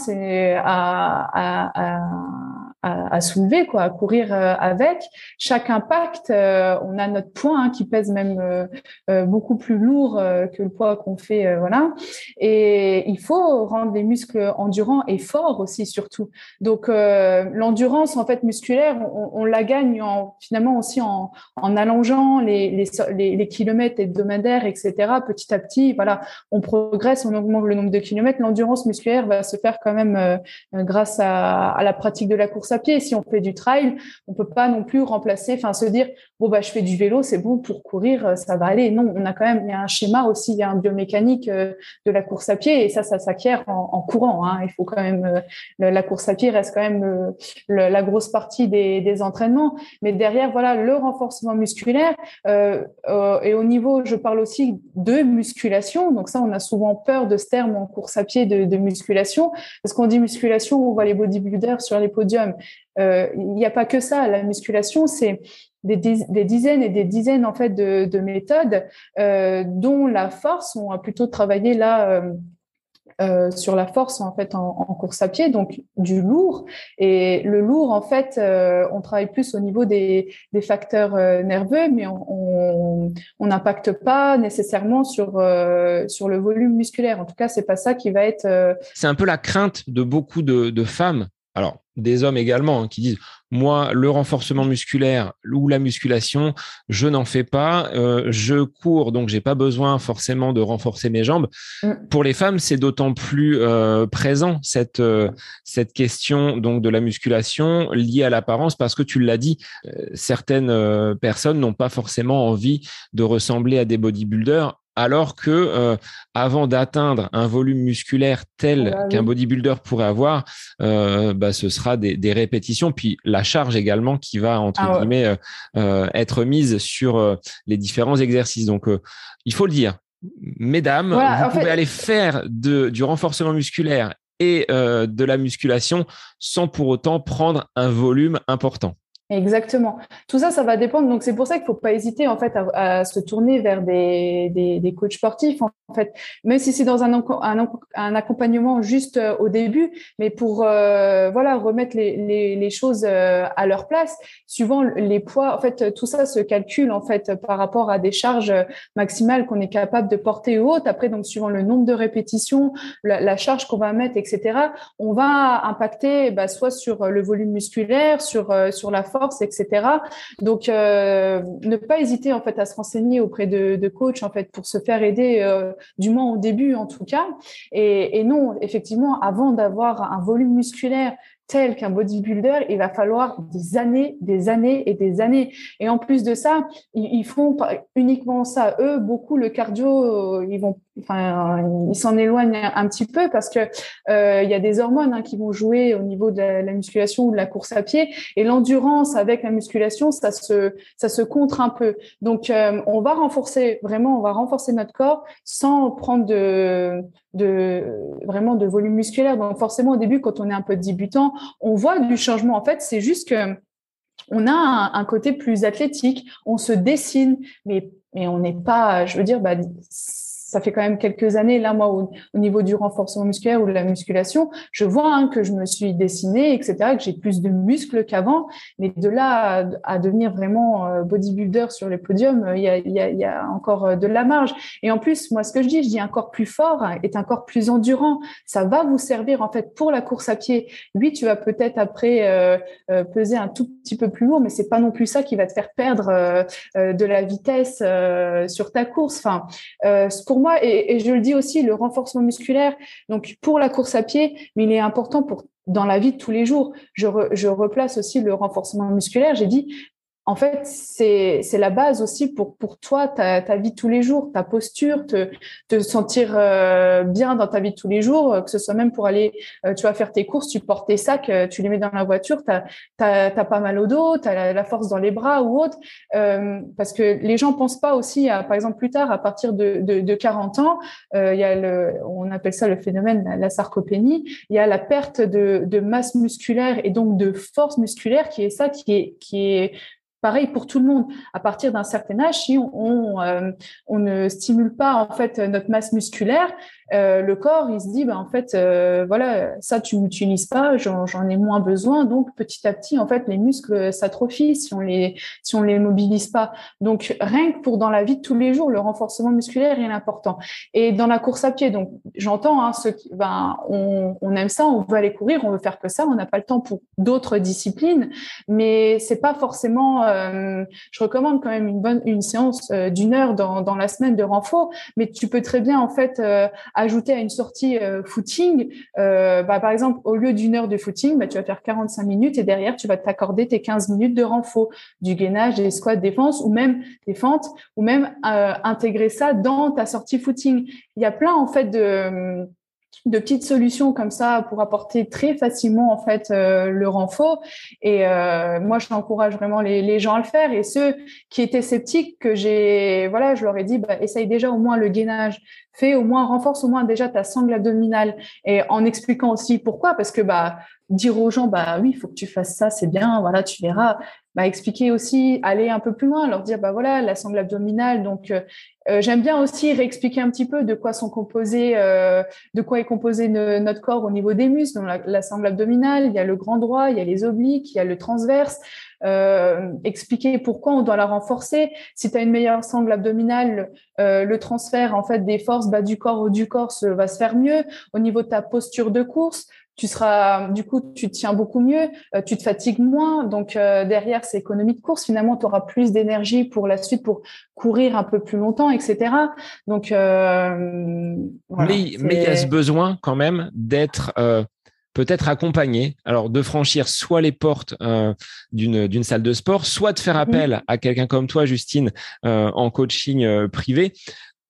à, soulever, quoi, à courir euh, avec. Chaque impact, euh, on a notre poids hein, qui pèse même euh, beaucoup plus lourd que le poids qu'on fait, voilà. Et il faut rendre les muscles endurants et forts aussi, surtout. Donc l'endurance en fait musculaire, on, la gagne en, finalement aussi en, allongeant les, kilomètres hebdomadaires, etc. Petit à petit, voilà, on progresse, on augmente le nombre de kilomètres. L'endurance musculaire va se faire quand même grâce à, à la pratique de la course pied. Si on fait du trail, on peut pas non plus remplacer, enfin se dire bon bah je fais du vélo, c'est bon pour courir, euh, ça va aller. Non, on a quand même il y a un schéma aussi, il y a un biomécanique euh, de la course à pied et ça ça s'acquiert en, courant. Hein. Il faut quand même euh, la course à pied reste quand même la grosse partie des, entraînements, mais derrière voilà le renforcement musculaire et au niveau, je parle aussi de musculation. Donc ça, on a souvent peur de ce terme en course à pied de, musculation parce qu'on dit musculation, on voit les bodybuilders sur les podiums. Euh, il n'y a pas que ça. La musculation, c'est des, dizaines et des dizaines en fait de, méthodes, euh, dont la force. On a plutôt travaillé là. Euh, sur la force en fait en, course à pied, donc du lourd. Et le lourd, en fait, on travaille plus au niveau des, facteurs nerveux, mais on n'impacte pas nécessairement sur sur le volume musculaire. En tout cas, c'est pas ça qui va être. C'est un peu la crainte de beaucoup de femmes alors des hommes également hein, qui disent moi le renforcement musculaire ou la musculation je n'en fais pas. Euh, je cours donc j'ai pas besoin forcément de renforcer mes jambes. Mm. pour les femmes c'est d'autant plus euh, présent cette euh, cette question donc de la musculation liée à l'apparence parce que tu l'as dit certaines personnes n'ont pas forcément envie de ressembler à des bodybuilders alors que euh, avant d'atteindre un volume musculaire tel ah bah qu'un bodybuilder pourrait avoir, euh, bah, ce sera des, répétitions, puis la charge également qui va entre ah guillemets euh, être mise sur les différents exercices. Donc, il faut le dire, mesdames, vous pouvez aller faire du renforcement musculaire et de la musculation sans pour autant prendre un volume important. Exactement. Tout ça, ça va dépendre. Donc, c'est pour ça qu'il faut pas hésiter, en fait, à, se tourner vers des, des, coachs sportifs, en fait, même si c'est dans un, un, accompagnement juste euh, au début, mais pour, euh, voilà, remettre les, les, choses euh, à leur place, suivant les poids. En fait, tout ça se calcule, en fait, par rapport à des charges maximales qu'on est capable de porter ou autres. Après, donc, suivant le nombre de répétitions, la, charge qu'on va mettre, etc., on va impacter, bah, soit sur le volume musculaire, sur, sur la force, etc. Donc, euh, ne pas hésiter en fait à se renseigner auprès de, de coachs en fait pour se faire aider, euh, du moins au début en tout cas. Et, et non, effectivement, avant d'avoir un volume musculaire tel qu'un bodybuilder, il va falloir des années, des années et des années. Et en plus de ça, ils, font uniquement ça. Eux, beaucoup le cardio, euh, ils vont, enfin, ils s'en éloignent un petit peu parce que euh, il y a des hormones hein, qui vont jouer au niveau de la, musculation ou de la course à pied. Et l'endurance avec la musculation, ça se, ça se contre un peu. Donc, euh, on va renforcer vraiment, on va renforcer notre corps sans prendre de, de vraiment de volume musculaire. Donc, forcément, au début, quand on est un peu débutant, on voit du changement. En fait, c'est juste que on a un, côté plus athlétique, on se dessine, mais, mais on n'est pas, je veux dire, bah, ça fait quand même quelques années, là, moi, au, niveau du renforcement musculaire ou de la musculation, je vois hein, que je me suis dessinée, etc., que j'ai plus de muscles qu'avant. Mais de là à, devenir vraiment euh, bodybuilder sur les podiums, il y a, encore euh, de la marge. Et en plus, moi, ce que je dis, je dis un corps plus fort est un corps plus endurant. Ça va vous servir, en fait, pour la course à pied. Oui, tu vas peut-être après euh, peser un tout petit peu plus lourd, mais c'est pas non plus ça qui va te faire perdre de la vitesse sur ta course. Enfin, pour et, je le dis aussi, le renforcement musculaire, donc pour la course à pied, mais il est important pour dans la vie de tous les jours. Je, je replace aussi le renforcement musculaire. J'ai dit, en fait, c'est la base aussi pour, pour toi, ta, ta vie de tous les jours, ta posture, te, te sentir euh, bien dans ta vie de tous les jours, euh, que ce soit même pour aller, euh, tu vas faire tes courses, tu portes tes sacs, tu les mets dans la voiture, tu n'as pas mal au dos, tu as la, force dans les bras ou autre. parce que les gens pensent pas aussi, à, par exemple, plus tard, à partir de, de, de 40 ans, il y a le, on appelle ça le phénomène la, la sarcopénie, il y a la perte de, de masse musculaire et donc de force musculaire qui est ça, qui est, qui est pareil pour tout le monde. À partir d'un certain âge, si on, euh, on, ne stimule pas en fait notre masse musculaire, euh, le corps il se dit ben en fait euh, voilà ça tu n'utilises pas, j'en ai moins besoin, donc petit à petit en fait les muscles s'atrophient si on les si on les mobilise pas. Donc rien que pour dans la vie de tous les jours, le renforcement musculaire est important. Et dans la course à pied, donc j'entends hein, ceux qui ben on, on aime ça, on veut aller courir, on veut faire que ça, on n'a pas le temps pour d'autres disciplines, mais c'est pas forcément euh, je recommande quand même une bonne une séance euh, d'une heure dans, dans la semaine de renfort, mais tu peux très bien en fait euh, ajouter à une sortie footing, bah, par exemple au lieu d'une heure de footing, bah, tu vas faire 45 minutes et derrière tu vas t'accorder tes 15 minutes de renfort, du gainage, des squats, défense ou même des ou même intégrer ça dans ta sortie footing. Il y a plein en fait de de petites solutions comme ça pour apporter très facilement en fait euh, le renfort. Et euh, moi, je t'encourage vraiment les, gens à le faire. Et ceux qui étaient sceptiques, que j'ai, voilà, je leur ai dit, bah, essaye déjà au moins le gainage. Fais au moins, renforce au moins déjà ta sangle abdominale. Et en expliquant aussi pourquoi, parce que bah dire aux gens, bah oui, il faut que tu fasses ça, c'est bien, voilà, tu verras. Bah, expliquer aussi, aller un peu plus loin, leur dire, bah voilà, la sangle abdominale, donc euh, euh, j'aime bien aussi réexpliquer un petit peu de quoi sont composés, euh, de quoi est composé notre corps au niveau des muscles. Donc la, la, sangle abdominale, il y a le grand droit, il y a les obliques, il y a le transverse. Euh, expliquer pourquoi on doit la renforcer. Si tu as une meilleure sangle abdominale, le transfert en fait des forces bas du corps, haut du corps va se faire mieux. Au niveau de ta posture de course, tu seras, du coup, tu tiens beaucoup mieux, tu te fatigues moins. Donc derrière, c'est économie de course. Finalement, tu auras plus d'énergie pour la suite, pour courir un peu plus longtemps, etc. Donc, voilà, mais, il y a ce besoin quand même d'être peut-être accompagné, alors de franchir soit les portes euh, d'une salle de sport, soit de faire mhm. appel à quelqu'un comme toi, Justine, euh, en coaching euh, privé,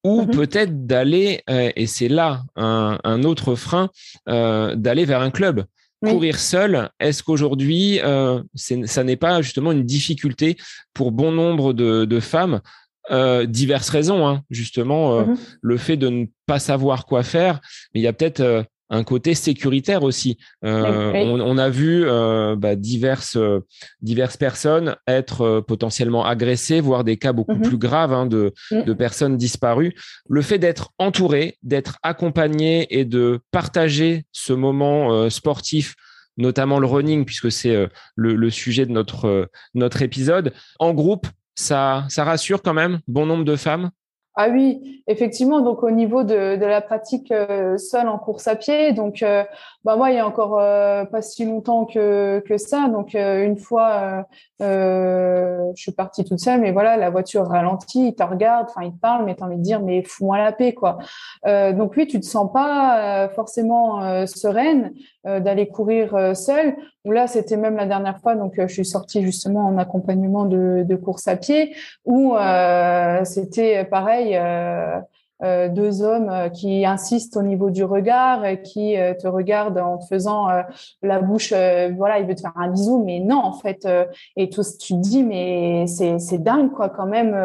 ou mhm. peut-être d'aller, et c'est là un, autre frein, d'aller vers un club. Courir seul, est-ce qu'aujourd'hui, ça n'est pas justement une difficulté pour bon nombre de, femmes? Diverses raisons, hein, justement, mhm. le fait de ne pas savoir quoi faire, mais il y a peut-être un côté sécuritaire aussi. Euh, on, a vu euh, bah, diverses, euh, diverses personnes être potentiellement agressées, voire des cas beaucoup mhm. plus graves hein, de, mm. de, personnes disparues. Le fait d'être entouré, d'être accompagné et de partager ce moment sportif notamment le running, puisque c'est le, le, sujet de notre, notre épisode. En groupe, ça, ça rassure quand même bon nombre de femmes? Ah oui, effectivement. Donc au niveau de, de la pratique euh, seule en course à pied, donc euh, bah moi il y a encore euh, pas si longtemps que que ça. Donc une fois, je suis partie toute seule, mais voilà, la voiture ralentit, il te regarde, enfin il te parle, mais t'as envie de dire mais fous-moi la paix quoi. donc oui, tu te sens pas forcément sereine d'aller courir seule. Ou là c'était même la dernière fois, donc je suis sortie justement en accompagnement de, de course à pied, où c'était pareil euh, euh, deux hommes euh, qui insistent au niveau du regard, qui te regardent en te faisant la bouche, voilà, il veut te faire un bisou, mais non, en fait, et tout, tu te dis, mais c'est dingue, quoi, quand même,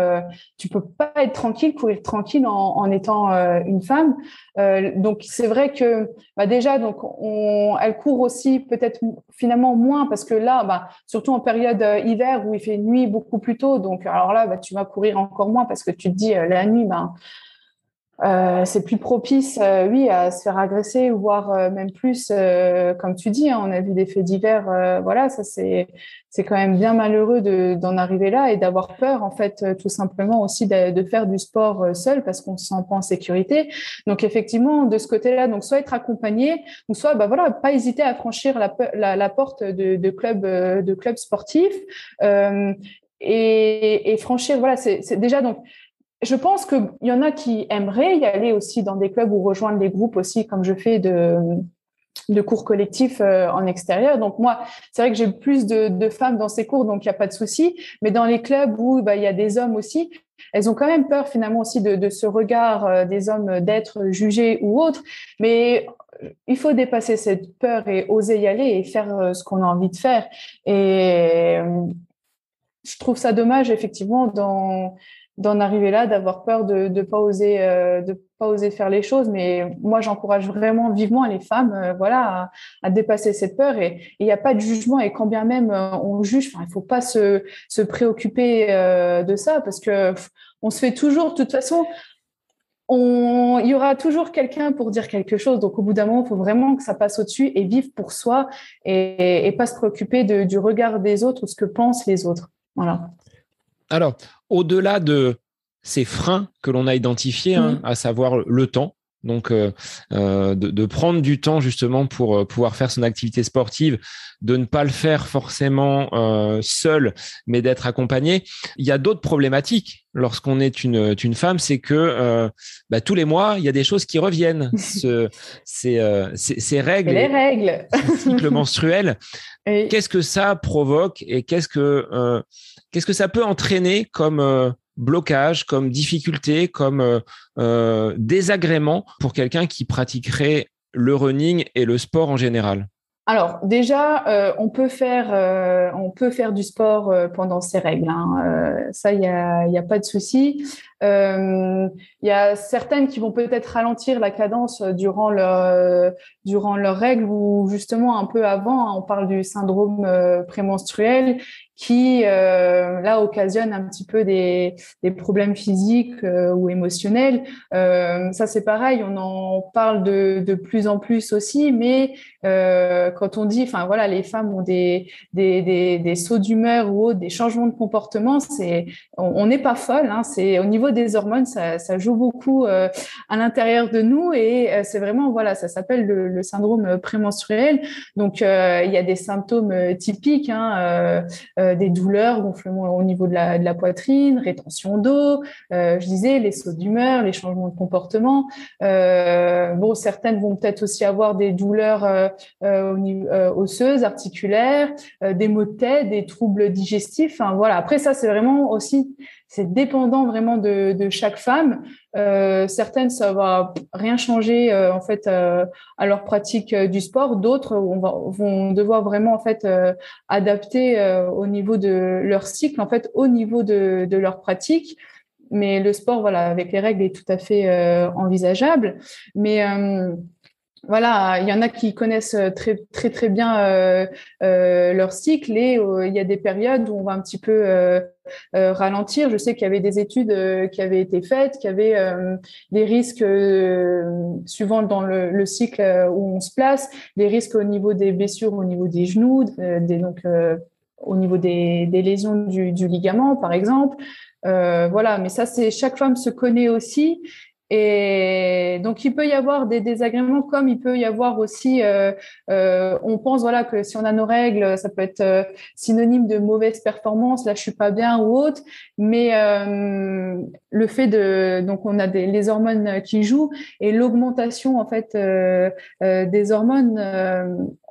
tu peux pas être tranquille, courir tranquille en, en étant une femme. donc, c'est vrai que, bah, déjà, donc, on, elle court aussi peut-être finalement moins parce que là, bah, surtout en période hiver où il fait nuit beaucoup plus tôt, donc, alors là, bah, tu vas courir encore moins parce que tu te dis, la nuit, ben, euh, c'est plus propice, euh, oui, à se faire agresser, voire euh, même plus, comme tu dis. Hein, on a vu des faits divers. voilà, ça c'est c'est quand même bien malheureux d'en arriver là et d'avoir peur, en fait, tout simplement aussi de, faire du sport seul parce qu'on se sent pas en sécurité. Donc effectivement, de ce côté-là, donc soit être accompagné, ou soit, bah voilà, pas hésiter à franchir la, la, porte de, de club de club sportif. Et, et, franchir, voilà, c'est déjà donc je pense qu'il y en a qui aimeraient y aller aussi dans des clubs ou rejoindre des groupes aussi, comme je fais de, de cours collectifs euh, en extérieur. Donc moi, c'est vrai que j'ai plus de, de, femmes dans ces cours, donc il n'y a pas de souci. Mais dans les clubs où bah, il y a des hommes aussi, elles ont quand même peur finalement aussi de, de ce regard euh, des hommes d'être jugés ou autres. Mais il faut dépasser cette peur et oser y aller et faire euh, ce qu'on a envie de faire. Et je trouve ça dommage effectivement dans d'en arriver là, d'avoir peur de ne pas oser euh, de pas oser faire les choses. Mais moi, j'encourage vraiment vivement les femmes, euh, voilà, à, dépasser cette peur. Et il n'y a pas de jugement. Et quand bien même euh, on juge, il faut pas se, préoccuper de ça parce que on se fait toujours, de toute façon. On, il y aura toujours quelqu'un pour dire quelque chose. Donc, au bout d'un moment, il faut vraiment que ça passe au-dessus et vivre pour soi et, pas se préoccuper du regard des autres ou ce que pensent les autres. Voilà. Alors, au-delà de ces freins que l'on a identifiés, hein, mmh. à savoir le temps, donc euh, euh, de, prendre du temps justement pour euh, pouvoir faire son activité sportive, de ne pas le faire forcément seul, mais d'être accompagné. Il y a d'autres problématiques lorsqu'on est une, une femme, c'est que bah, tous les mois, il y a des choses qui reviennent. Ce, ces, ces, règles, les règles, cycle menstruel. Qu'est-ce que ça provoque et qu'est-ce que qu'est-ce que ça peut entraîner comme euh, blocage, comme difficulté, comme euh, euh, désagrément pour quelqu'un qui pratiquerait le running et le sport en général alors déjà, euh, on peut faire, on peut faire du sport pendant ces règles. Hein. ça, il y a, y a, pas de souci. Il y a certaines qui vont peut-être ralentir la cadence durant leur, durant leurs règles ou justement un peu avant. Hein, on parle du syndrome prémenstruel qui là occasionnent un petit peu des, problèmes physiques ou émotionnels. ça c'est pareil, on en parle de, de plus en plus aussi, mais quand on dit, enfin voilà, les femmes ont des des, sauts d'humeur ou des changements de comportement, c'est on n'est pas folle. Hein, c'est au niveau des hormones, ça, joue beaucoup à l'intérieur de nous et c'est vraiment voilà, ça s'appelle le, le syndrome prémenstruel. Donc il y a des symptômes typiques, hein, des douleurs, gonflement au niveau de la, de la poitrine, rétention d'eau, je disais les sauts d'humeur, les changements de comportement. bon, certaines vont peut-être aussi avoir des douleurs osseuses, articulaires, des maux de tête, des troubles digestifs. Enfin, voilà. Après ça, c'est vraiment aussi c'est dépendant vraiment de, de chaque femme. Euh, certaines, ça va rien changer euh, en fait euh, à leur pratique euh, du sport. D'autres vont devoir vraiment en fait adapter au niveau de leur cycle, en fait au niveau de, de leur pratique. Mais le sport, voilà, avec les règles, est tout à fait envisageable. Mais voilà, il y en a qui connaissent euh, très très très bien euh, euh, leur cycle et il y a des périodes où on va un petit peu ralentir. Je sais qu'il y avait des études qui avaient été faites, qui avaient des risques suivant dans le, cycle où on se place, des risques au niveau des blessures, au niveau des genoux, des, donc au niveau des, des lésions du, du, ligament, par exemple. voilà, mais ça, c'est chaque femme se connaît aussi et donc, il peut y avoir des désagréments, comme il peut y avoir aussi, euh, euh, on pense voilà que si on a nos règles, ça peut être euh, synonyme de mauvaise performance, là je suis pas bien ou autre. Mais euh, le fait de, donc on a des, les hormones qui jouent et l'augmentation en fait euh, des hormones,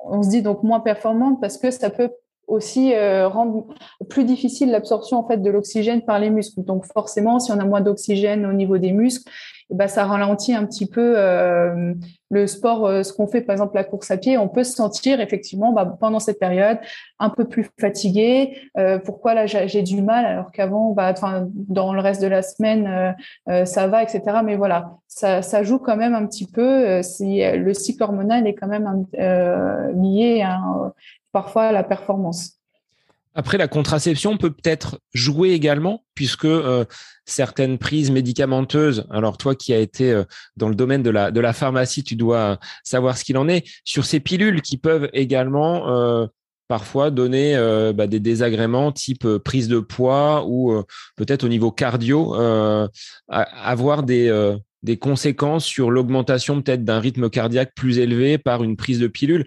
on se dit donc moins performante parce que ça peut aussi euh, rendre plus difficile l'absorption en fait de l'oxygène par les muscles. Donc forcément, si on a moins d'oxygène au niveau des muscles, eh ben, ça ralentit un petit peu euh, le sport, euh, ce qu'on fait par exemple la course à pied. On peut se sentir effectivement bah, pendant cette période un peu plus fatigué. pourquoi là j'ai du mal alors qu'avant, bah, dans le reste de la semaine, ça va, etc. Mais voilà, ça, ça, joue quand même un petit peu. si le cycle hormonal est quand même lié à parfois la performance. Après, la contraception peut peut-être jouer également, puisque euh, certaines prises médicamenteuses, alors toi qui as été euh, dans le domaine de la, de la pharmacie, tu dois savoir ce qu'il en est, sur ces pilules qui peuvent également euh, parfois donner bah, des désagréments type prise de poids ou peut-être au niveau cardio, avoir des, des conséquences sur l'augmentation peut-être d'un rythme cardiaque plus élevé par une prise de pilule.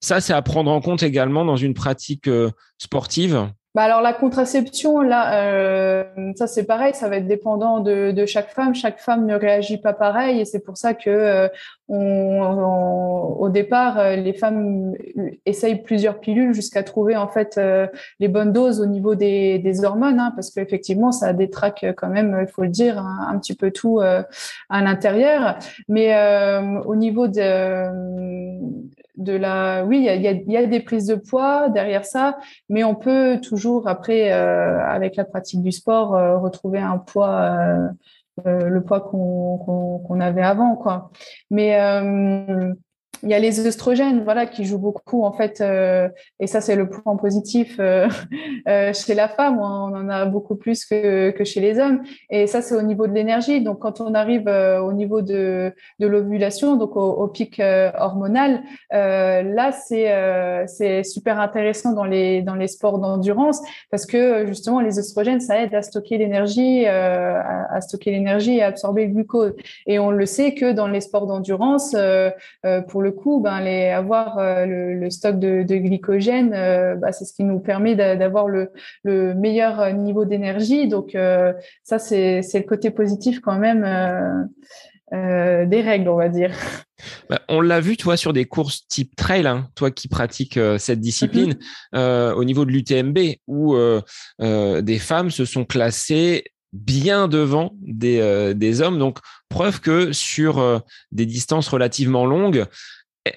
Ça, c'est à prendre en compte également dans une pratique euh, sportive. Bah alors la contraception, là, euh, ça c'est pareil, ça va être dépendant de, chaque femme. Chaque femme ne réagit pas pareil et c'est pour ça que euh, au départ, les femmes essayent plusieurs pilules jusqu'à trouver en fait les bonnes doses au niveau des, hormones, hein, parce qu'effectivement ça détraque quand même, il faut le dire, un petit peu tout à l'intérieur. Mais au niveau de de la oui il y a, y a, des prises de poids derrière ça mais on peut toujours après euh, avec la pratique du sport euh, retrouver un poids euh, le poids qu'on avait avant quoi. Mais il y a les œstrogènes, voilà, qui jouent beaucoup en fait, euh, et ça c'est le point positif euh, euh, chez la femme, on en a beaucoup plus que, que chez les hommes, et ça c'est au niveau de l'énergie. Donc quand on arrive au niveau de, de l'ovulation, donc au, pic hormonal, là c'est c'est super intéressant dans les dans les sports d'endurance parce que justement les œstrogènes ça aide à stocker l'énergie, à, à, stocker l'énergie et à absorber le glucose. Et on le sait que dans les sports d'endurance, pour le coup, ben, les, avoir euh, le, stock de, glycogène, euh, bah, c'est ce qui nous permet d'avoir le, meilleur niveau d'énergie. Donc euh, ça, c'est le côté positif quand même des règles, on va dire. Bah, on l'a vu, toi, sur des courses type trail, hein, toi qui pratiques cette discipline, mm-hmm. au niveau de l'UTMB, où des femmes se sont classées bien devant des, des hommes. Donc, preuve que sur des distances relativement longues,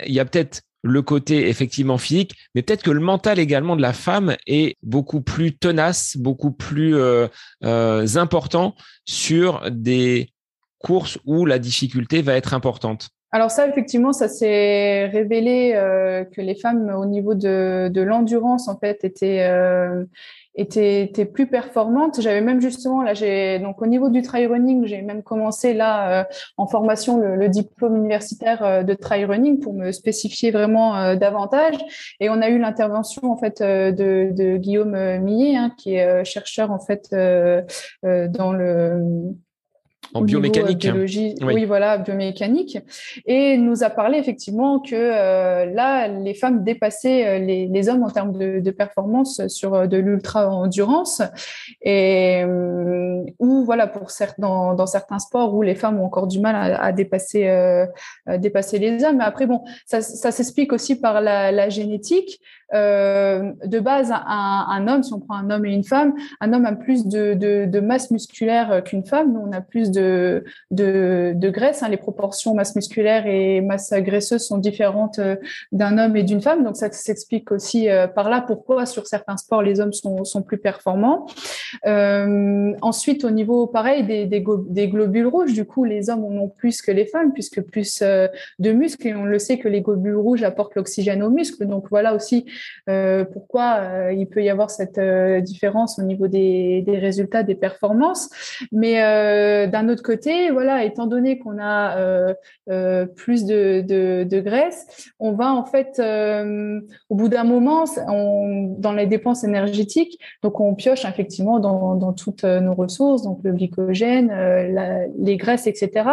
il y a peut-être le côté effectivement physique, mais peut-être que le mental également de la femme est beaucoup plus tenace, beaucoup plus euh, euh, important sur des courses où la difficulté va être importante. Alors ça, effectivement, ça s'est révélé euh, que les femmes au niveau de, de l'endurance, en fait, étaient était, plus performante. J'avais même justement là, j'ai donc au niveau du trail running, j'ai même commencé là euh, en formation le, diplôme universitaire euh, de trail running pour me spécifier vraiment euh, davantage. Et on a eu l'intervention en fait de, de Guillaume Millet, hein, qui est chercheur en fait dans le en biomécanique. Biologie, oui. voilà, biomécanique. Et nous a parlé effectivement que euh, là, les femmes dépassaient euh, les, les hommes en termes de, de performance sur euh, de l'ultra-endurance. Et ou voilà, pour certains, dans, dans, certains sports où les femmes ont encore du mal à, à dépasser, à dépasser les hommes. Mais après, bon, ça, ça s'explique aussi par la, la génétique. Euh, de base, un, homme, si on prend un homme et une femme, un homme a plus de, masse musculaire qu'une femme. Nous, on a plus de, graisse. Hein. Les proportions masse musculaire et masse graisseuse sont différentes euh, d'un homme et d'une femme. Donc, ça s'explique aussi euh, par là pourquoi sur certains sports, les hommes sont, plus performants. Euh, ensuite, au niveau, pareil, des, des, globules rouges, du coup, les hommes en ont plus que les femmes, puisque plus de muscles. Et on le sait que les globules rouges apportent l'oxygène aux muscles. Donc, voilà aussi euh, pourquoi euh, il peut y avoir cette euh, différence au niveau des, résultats, des performances. Mais d'un autre côté, voilà, étant donné qu'on a plus de, graisse, on va en fait, au bout d'un moment, dans les dépenses énergétiques, donc on pioche effectivement dans, toutes nos ressources, donc le glycogène, les graisses, etc.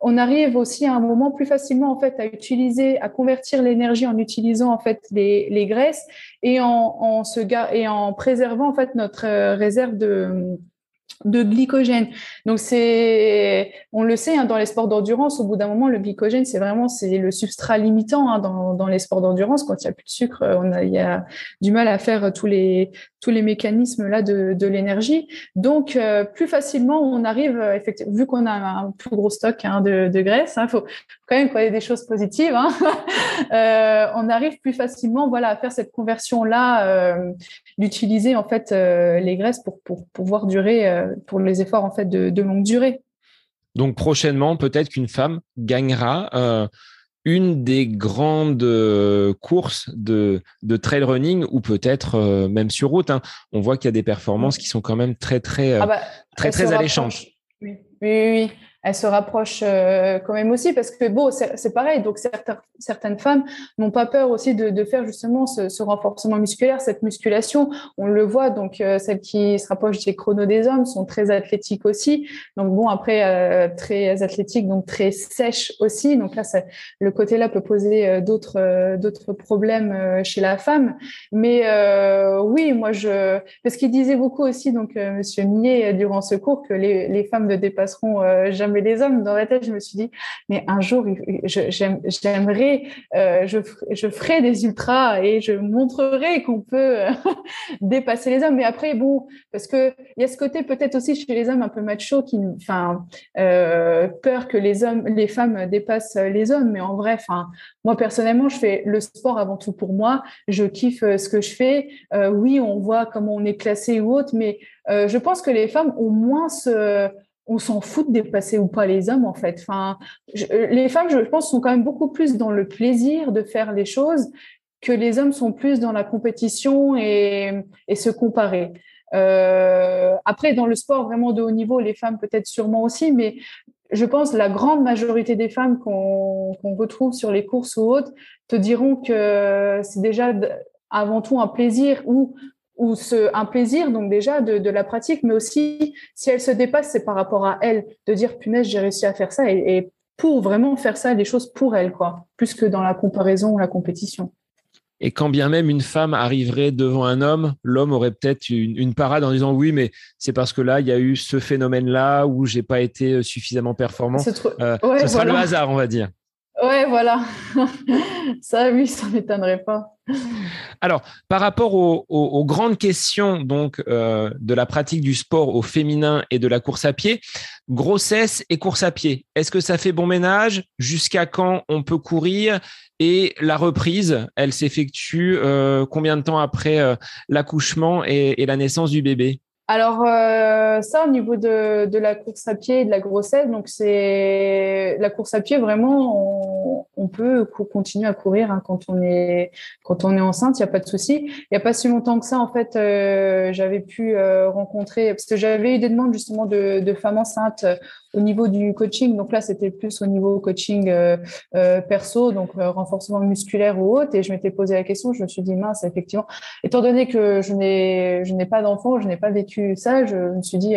On arrive aussi à un moment plus facilement en fait à utiliser, à convertir l'énergie en utilisant en fait les graisses et en, en, se et en préservant en fait notre euh, réserve de de glycogène. Donc c'est, on le sait, hein, dans les sports d'endurance, au bout d'un moment, le glycogène, c'est vraiment c'est le substrat limitant hein, dans, dans les sports d'endurance. Quand il n'y a plus de sucre, on a, il y a du mal à faire tous les tous les mécanismes là de, l'énergie. Donc euh, plus facilement, on arrive euh, effectivement, vu qu'on a un plus gros stock hein, de, de graisse, il faut quand même ait des choses positives. Hein, euh, on arrive plus facilement, voilà, à faire cette conversion là, d'utiliser en fait les graisses pour pour pouvoir durer pour les efforts en fait de, longue durée. Donc prochainement, peut-être qu'une femme gagnera une des grandes euh, courses de, de, trail running ou peut-être euh, même sur route. Hein. On voit qu'il y a des performances qui sont quand même très très ah bah, très très, alléchantes. Oui, oui, oui elle se rapproche euh, quand même aussi parce que bon, c'est pareil. Donc certaines femmes n'ont pas peur aussi de, faire justement ce, ce, renforcement musculaire, cette musculation. On le voit. Donc euh, celles qui se rapprochent des chronos des hommes sont très athlétiques aussi. Donc bon, après euh, très athlétiques, donc très sèches aussi. Donc là, le côté là peut poser d'autres d'autres problèmes chez la femme. Mais oui, moi je parce qu'il disait beaucoup aussi donc Monsieur Millet durant ce cours que les, les femmes ne dépasseront jamais mais les hommes. Dans la tête, je me suis dit, mais un jour, j'aimerais, euh, je, je ferai des ultras et je montrerai qu'on peut euh, dépasser les hommes. Mais après, bon, parce que il y a ce côté peut-être aussi chez les hommes un peu macho qui, enfin, euh, peur que les hommes, les femmes dépassent les hommes. Mais en vrai, enfin, moi personnellement, je fais le sport avant tout pour moi. Je kiffe ce que je fais. oui, on voit comment on est classé ou autre, mais je pense que les femmes ont moins ce on s'en fout de dépasser ou pas les hommes en fait. Enfin, les femmes, je pense, sont quand même beaucoup plus dans le plaisir de faire les choses que les hommes sont plus dans la compétition et, se comparer. Euh, après, dans le sport vraiment de haut niveau, les femmes peut-être sûrement aussi, mais je pense la grande majorité des femmes qu'on retrouve sur les courses ou autres te diront que c'est déjà avant tout un plaisir ou ou ce, un plaisir donc déjà de, de, la pratique, mais aussi si elle se dépasse, c'est par rapport à elle, de dire punaise j'ai réussi à faire ça et, et, pour vraiment faire ça, les choses pour elle, quoi, plus que dans la comparaison ou la compétition. Et quand bien même une femme arriverait devant un homme, l'homme aurait peut-être une, une, parade en disant oui, mais c'est parce que là, il y a eu ce phénomène-là où j'ai pas été suffisamment performant. Euh, ce sera le hasard, on va dire. Ouais, voilà. ça, oui, ça m'étonnerait pas. Alors, par rapport aux, grandes questions donc euh, de la pratique du sport au féminin et de la course à pied, grossesse et course à pied, est-ce que ça fait bon ménage? Jusqu'à quand on peut courir? Et la reprise, elle s'effectue euh, combien de temps après euh, l'accouchement et, la naissance du bébé? Alors ça, au niveau de, de, la course à pied et de la grossesse, donc c'est la course à pied vraiment. On on, on peut continuer à courir hein, quand on est quand on est enceinte, il n'y a pas de souci. Il n'y a pas si longtemps que ça, en fait, euh, j'avais pu euh, rencontrer parce que j'avais eu des demandes justement de, de femmes enceintes au niveau du coaching. Donc là, c'était plus au niveau coaching euh, euh perso, donc euh, renforcement musculaire ou autre. Et je m'étais posé la question, je me suis dit mince, effectivement, étant donné que je n'ai je n'ai pas d'enfant, je n'ai pas vécu ça, je me suis dit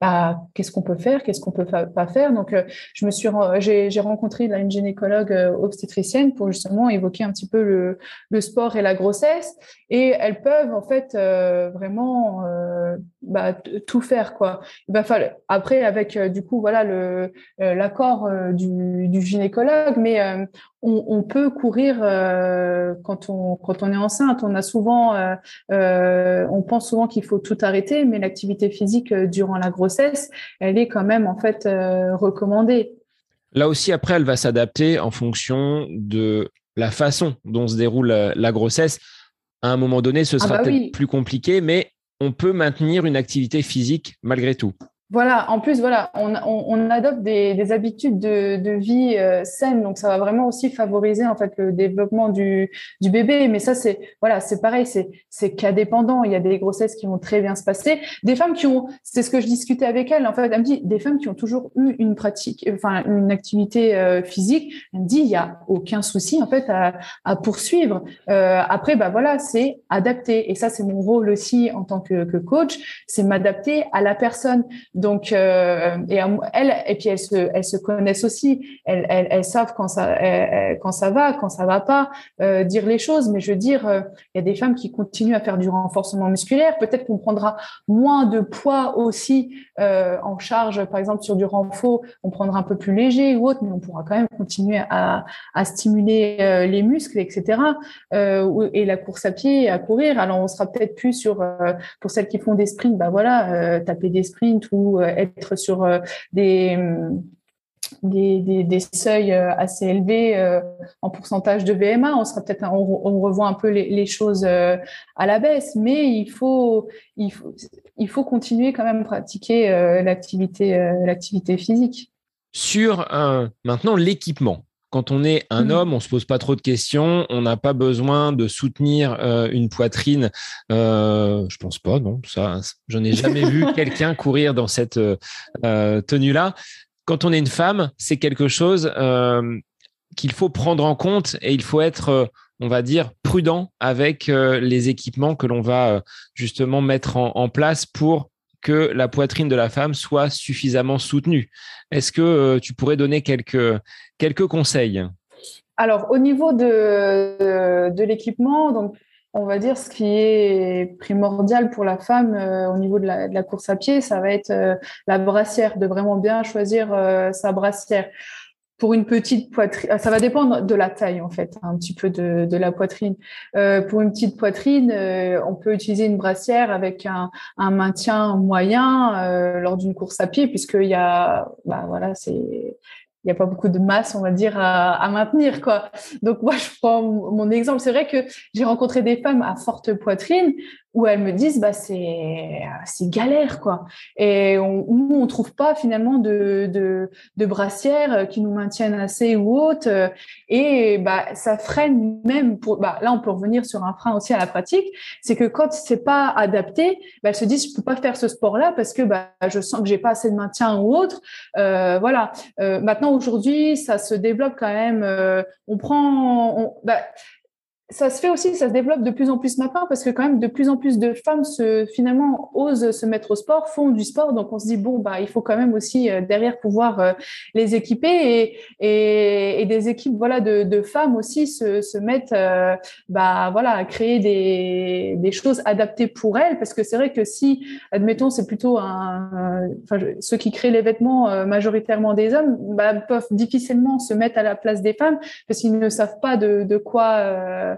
bah qu'est-ce qu'on peut faire, qu'est-ce qu'on peut pas faire? Donc je me suis j'ai rencontré là, une gynécologue obstétricienne pour justement évoquer un petit peu le, le sport et la grossesse. Et elles peuvent en fait vraiment bah, tout faire quoi. Il va après avec du coup voilà le euh, l'accord euh, du, du, gynécologue, mais euh, on, on, peut courir quand on quand on est enceinte. On a souvent, on pense souvent qu'il faut tout arrêter, mais l'activité physique durant la grossesse, elle est quand même en fait recommandée. Là aussi, après, elle va s'adapter en fonction de la façon dont se déroule la, grossesse. À un moment donné, ce ah sera bah peut-être plus compliqué, mais on peut maintenir une activité physique malgré tout. Voilà, en plus, voilà, on, on, on adopte des, des, habitudes de, de vie euh, saines, donc ça va vraiment aussi favoriser en fait le développement du, du bébé. Mais ça, c'est voilà, c'est pareil, c'est c'est cas dépendant. Il y a des grossesses qui vont très bien se passer, des femmes qui ont, c'est ce que je discutais avec elle. En fait, elle me dit des femmes qui ont toujours eu une pratique, enfin une activité euh, physique. Elle me dit il y a aucun souci en fait à, à poursuivre. Euh, après, bah voilà, c'est adapter. Et ça, c'est mon rôle aussi en tant que, que coach, c'est m'adapter à la personne. Donc, euh, et elles, et puis elles se, elles se connaissent aussi. Elles, elles, elles savent quand ça, quand ça va, quand ça va pas, euh, dire les choses. Mais je veux dire, euh, il y a des femmes qui continuent à faire du renforcement musculaire. Peut-être qu'on prendra moins de poids aussi euh, en charge, par exemple sur du renfort, on prendra un peu plus léger ou autre, mais on pourra quand même continuer à, à stimuler euh, les muscles, etc. Et la course à pied, à courir. Alors, on sera peut-être plus sur pour celles qui font des sprints, bah voilà, taper des sprints ou euh, être sur euh, des, des, des, seuils euh, assez élevés en pourcentage de BMA. On sera peut-être, on, revoit un peu les, choses à la baisse, mais il faut, il faut, il faut continuer quand même à pratiquer l'activité, l'activité physique. Sur maintenant l'équipement quand on est un mmh. homme, on se pose pas trop de questions, on n'a pas besoin de soutenir euh, une poitrine. Euh, je pense pas, non, ça, je n'ai jamais vu quelqu'un courir dans cette euh, tenue-là. Quand on est une femme, c'est quelque chose euh, qu'il faut prendre en compte et il faut être, on va dire, prudent avec les équipements que l'on va justement mettre en, en place pour que la poitrine de la femme soit suffisamment soutenue. Est-ce que euh, tu pourrais donner quelques, quelques conseils? Alors, au niveau de, de, l'équipement, donc on va dire ce qui est primordial pour la femme euh, au niveau de la, course à pied, ça va être euh, la brassière, de vraiment bien choisir sa brassière pour une petite poitrine, ça va dépendre de la taille en fait, un petit peu de, la poitrine. Euh, pour une petite poitrine, euh, on peut utiliser une brassière avec un, maintien moyen euh, lors d'une course à pied, puisqu'il y a, bah voilà, c'est il n'y a pas beaucoup de masse, on va dire, à, maintenir, quoi. Donc, moi, je prends mon exemple. C'est vrai que j'ai rencontré des femmes à forte poitrine où elles me disent bah c'est galère quoi. Et on, nous on trouve pas finalement de, de de brassières qui nous maintiennent assez ou hautes. Et bah ça freine même pour bah là on peut revenir sur un frein aussi à la pratique. C'est que quand c'est pas adapté bah elles se disent je peux pas faire ce sport là parce que bah je sens que j'ai pas assez de maintien ou autre. Euh, voilà. Euh, maintenant aujourd'hui ça se développe quand même euh, on prend on, bah, ça se fait aussi, ça se développe de plus en plus maintenant parce que quand même de plus en plus de femmes se finalement osent se mettre au sport, font du sport. Donc on se dit bon bah il faut quand même aussi euh, derrière pouvoir euh, les équiper et, et, et, des équipes voilà de, de femmes aussi se, se mettent euh, bah voilà à créer des, des choses adaptées pour elles parce que c'est vrai que si admettons c'est plutôt un, enfin ceux qui créent les vêtements majoritairement des hommes bah, peuvent difficilement se mettre à la place des femmes parce qu'ils ne savent pas de, de quoi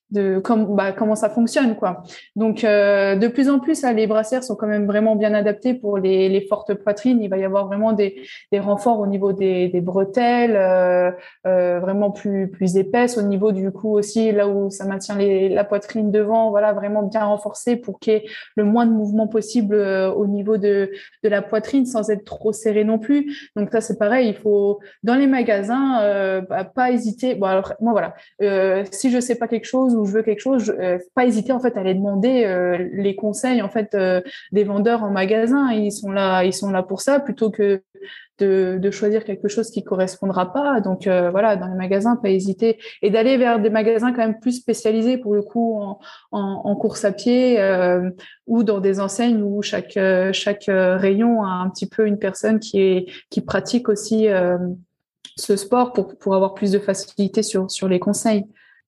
de comme, bah, comment ça fonctionne quoi. Donc euh, de plus en plus, les brassières sont quand même vraiment bien adaptées pour les, les fortes poitrines. Il va y avoir vraiment des, des renforts au niveau des, des bretelles, euh, euh, vraiment plus plus épaisses au niveau du cou aussi, là où ça maintient les, la poitrine devant, voilà vraiment bien renforcé pour qu'il y ait le moins de mouvement possible euh, au niveau de de la poitrine sans être trop serré non plus. Donc ça c'est pareil, il faut dans les magasins euh, bah, pas hésiter. Bon alors moi voilà, euh, si je sais pas quelque chose je veux quelque chose, euh, pas hésiter en fait à aller demander euh, les conseils en fait euh, des vendeurs en magasin. Ils sont là, pour ça plutôt que de, choisir quelque chose qui correspondra pas. Donc voilà, dans les magasins, pas hésiter et d'aller vers des magasins quand même plus spécialisés pour le coup en, course à pied ou dans des enseignes où chaque chaque rayon a un petit peu une personne qui pratique aussi ce sport pour, pour avoir plus de facilité sur les conseils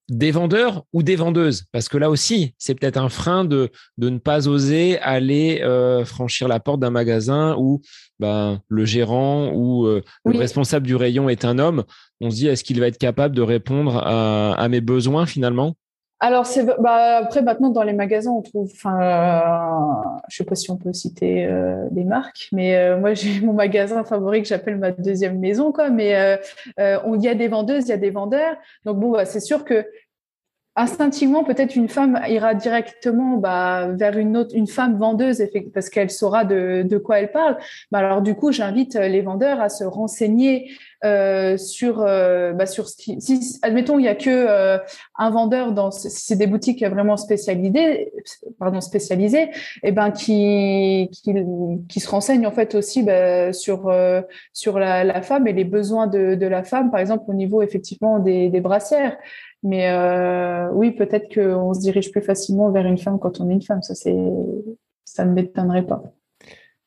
des vendeurs ou des vendeuses? Parce que là aussi, c'est peut-être un frein de, de ne pas oser aller euh, franchir la porte d'un magasin où ben, le gérant ou euh, le responsable du rayon est un homme. On se dit, est-ce qu'il va être capable de répondre à, à mes besoins finalement? Alors c'est bah, après maintenant dans les magasins on trouve enfin euh, je sais pas si on peut citer euh, des marques mais euh, moi j'ai mon magasin favori que j'appelle ma deuxième maison quoi. Mais on y a des vendeuses il y a des vendeurs. Donc bon bah, c'est sûr que instinctivement, peut-être une femme ira directement bah, vers une autre, une femme vendeuse, parce qu'elle saura de, de, quoi elle parle. Bah, alors du coup, j'invite les vendeurs à se renseigner euh, sur euh, bah, sur ce qui, si admettons il y a que euh, un vendeur dans si c'est des boutiques vraiment spécialisées, pardon spécialisées, et eh ben qui, qui qui se renseignent en fait aussi bah, sur euh, sur la, la, femme et les besoins de, de la femme, par exemple au niveau effectivement des, des brassières. Mais euh, oui, peut-être qu'on se dirige plus facilement vers une femme quand on est une femme. Ça, c'est, ça ne m'étonnerait pas.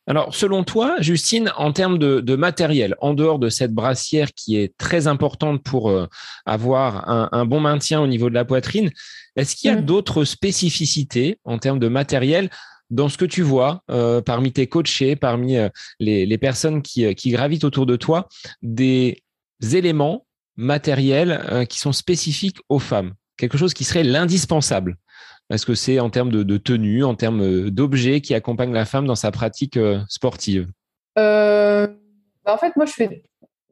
Alors, selon toi, Justine, en termes de, matériel, en dehors de cette brassière qui est très importante pour euh, avoir un, bon maintien au niveau de la poitrine, est-ce qu'il y a mm. d'autres spécificités en termes de matériel dans ce que tu vois euh, parmi tes coachés, parmi les, personnes qui, qui gravitent autour de toi, des éléments matériels euh, qui sont spécifiques aux femmes. Quelque chose qui serait l'indispensable. Est-ce que c'est en termes de, tenue, en termes euh, d'objets qui accompagnent la femme dans sa pratique euh, sportive? Bah, En fait, moi, je fais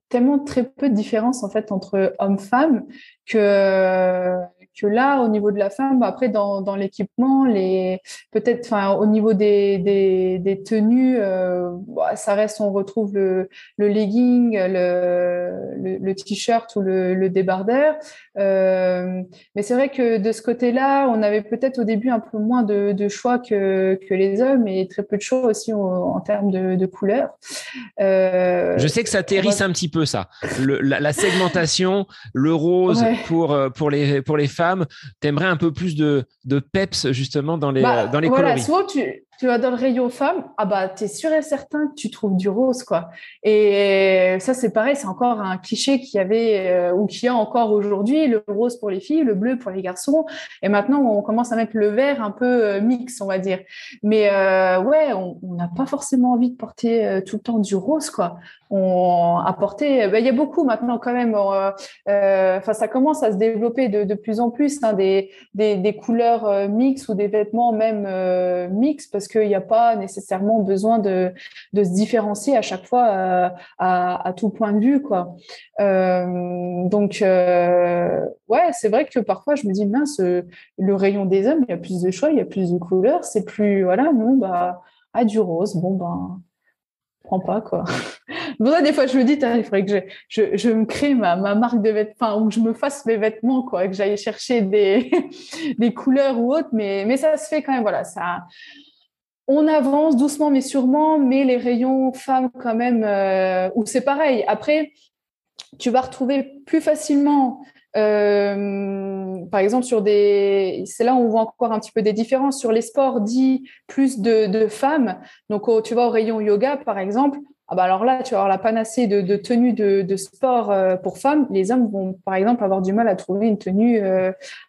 tellement très peu de différence en fait entre hommes-femmes que que là, au niveau de la femme, bah, après dans, dans l'équipement, les peut-être, enfin au niveau des, des, des tenues, euh, bah, ça reste, on retrouve le, le legging, le, le, le t-shirt ou le, le débardeur. Euh, mais c'est vrai que de ce côté-là, on avait peut-être au début un peu moins de, de, choix que, que les hommes et très peu de choix aussi en, termes de, de couleurs. Euh, Je sais que ça terrisse un petit peu ça, la, la, segmentation, le rose pour pour les pour les femmes t'aimerais un peu plus de, de peps justement dans les, bah, dans les voilà, coloris. Souvent, tu, tu vas dans le rayon femmes, ah bah t'es sûr et certain que tu trouves du rose quoi. Et ça c'est pareil, c'est encore un cliché qu'il y avait euh, ou qu'il y a encore aujourd'hui, le rose pour les filles, le bleu pour les garçons. Et maintenant on commence à mettre le vert un peu euh, mix, on va dire. Mais euh, ouais, on n'a pas forcément envie de porter euh, tout le temps du rose quoi. On a porté, bah, il y a beaucoup maintenant quand même. Enfin ça commence à se développer de, plus en plus hein, des, des, couleurs mix ou des vêtements même mix parce qu'il n'y a pas nécessairement besoin de, de se différencier à chaque fois euh, à, à, tout point de vue, quoi. Euh, donc, euh, ouais, c'est vrai que parfois je me dis mince, le rayon des hommes, il y a plus de choix, il y a plus de couleurs, c'est plus voilà, non, bah, ah, du rose, bon ben prends pas quoi. Ça, des fois, je me dis, il faudrait que je, je, je, me crée ma, ma marque de vêtements, ou que je me fasse mes vêtements, quoi, que j'aille chercher des, des couleurs ou autres, mais, mais ça se fait quand même, voilà, ça, on avance doucement mais sûrement, mais les rayons femmes quand même, euh, où c'est pareil. Après, tu vas retrouver plus facilement, euh, par exemple sur des, c'est là où on voit encore un petit peu des différences sur les sports dits plus de, femmes. Donc tu vas au rayon yoga par exemple. Ah bah alors là, tu vas avoir la panacée de, de tenues de, sport euh, pour femmes. Les hommes vont, par exemple, avoir du mal à trouver une tenue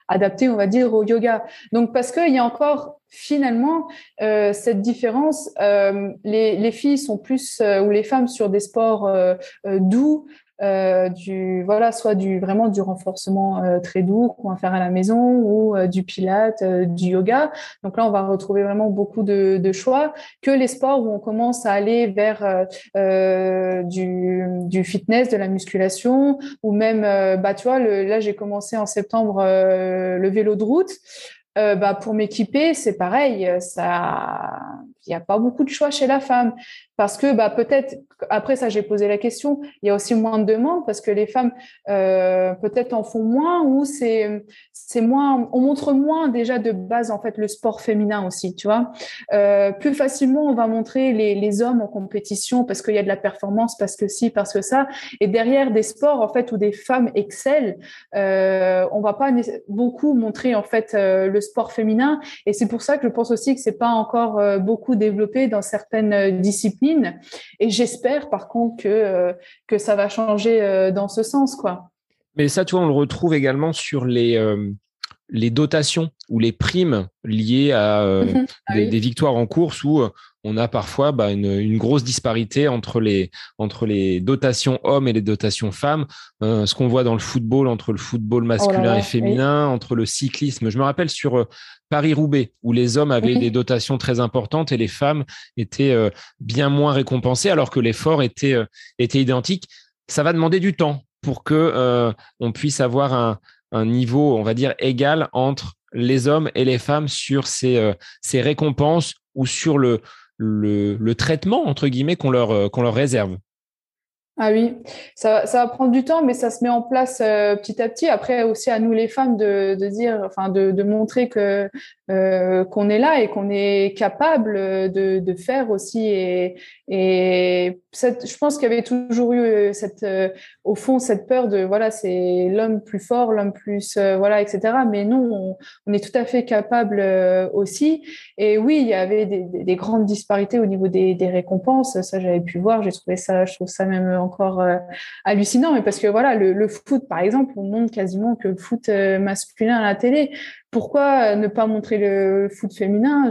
adaptée, on va dire, au yoga. Donc parce qu'il y a encore finalement, euh, cette différence, euh, les, les, filles sont plus, euh, ou les femmes sur des sports euh, euh, doux, euh, du voilà soit du vraiment du renforcement euh, très doux qu'on va faire à la maison ou euh, du pilate, du yoga. Donc là, on va retrouver vraiment beaucoup de, de, choix que les sports où on commence à aller vers du, du, fitness, de la musculation ou même bah tu vois le, là j'ai commencé en septembre le vélo de route. bah pour m'équiper, c'est pareil, ça il n'y a pas beaucoup de choix chez la femme. Parce que bah peut-être après ça j'ai posé la question il y a aussi moins de demandes parce que les femmes euh, peut-être en font moins ou c'est moins on montre moins déjà de base en fait le sport féminin aussi tu vois. Euh, plus facilement on va montrer les, les hommes en compétition parce qu'il y a de la performance parce que si parce que ça. Et derrière des sports en fait où des femmes excellent euh, on va pas beaucoup montrer en fait euh, le sport féminin. Et c'est pour ça que je pense aussi que c'est pas encore euh, beaucoup développé dans certaines disciplines et j'espère, par contre, que, euh, que ça va changer euh, dans ce sens, quoi. Mais ça, tu vois, on le retrouve également sur les, euh, les dotations ou les primes liées à ah des, victoires en course où on a parfois bah, une, grosse disparité entre les, entre les dotations hommes et les dotations femmes. ce qu'on voit dans le football, entre le football oh masculin et féminin, entre le cyclisme. Je me rappelle sur Paris-Roubaix, où les hommes avaient des dotations très importantes et les femmes étaient euh, bien moins récompensées, alors que l'effort était, euh, était identique. Ça va demander du temps pour que euh, on puisse avoir un, niveau, on va dire, égal entre les hommes et les femmes sur ces, ces récompenses ou sur le, le, traitement, entre guillemets, qu'on leur, qu'on leur réserve. Ah oui, ça, ça, va prendre du temps, mais ça se met en place euh, petit à petit. Après, aussi à nous les femmes de, de dire, enfin, de, de montrer que euh, qu'on est là et qu'on est capable de, de faire aussi. Et, et cette, je pense qu'il y avait toujours eu euh, cette, euh, au fond, cette peur de, voilà, c'est l'homme plus fort, l'homme plus, voilà, etc. Mais nous, on, est tout à fait capable aussi. Et oui, il y avait des, des, grandes disparités au niveau des, des récompenses. Ça, j'avais pu voir. J'ai trouvé ça, je trouve ça même encore euh, hallucinant, mais parce que voilà, le, le, foot, par exemple, on montre quasiment que le foot euh, masculin à la télé pourquoi ne pas montrer le foot féminin?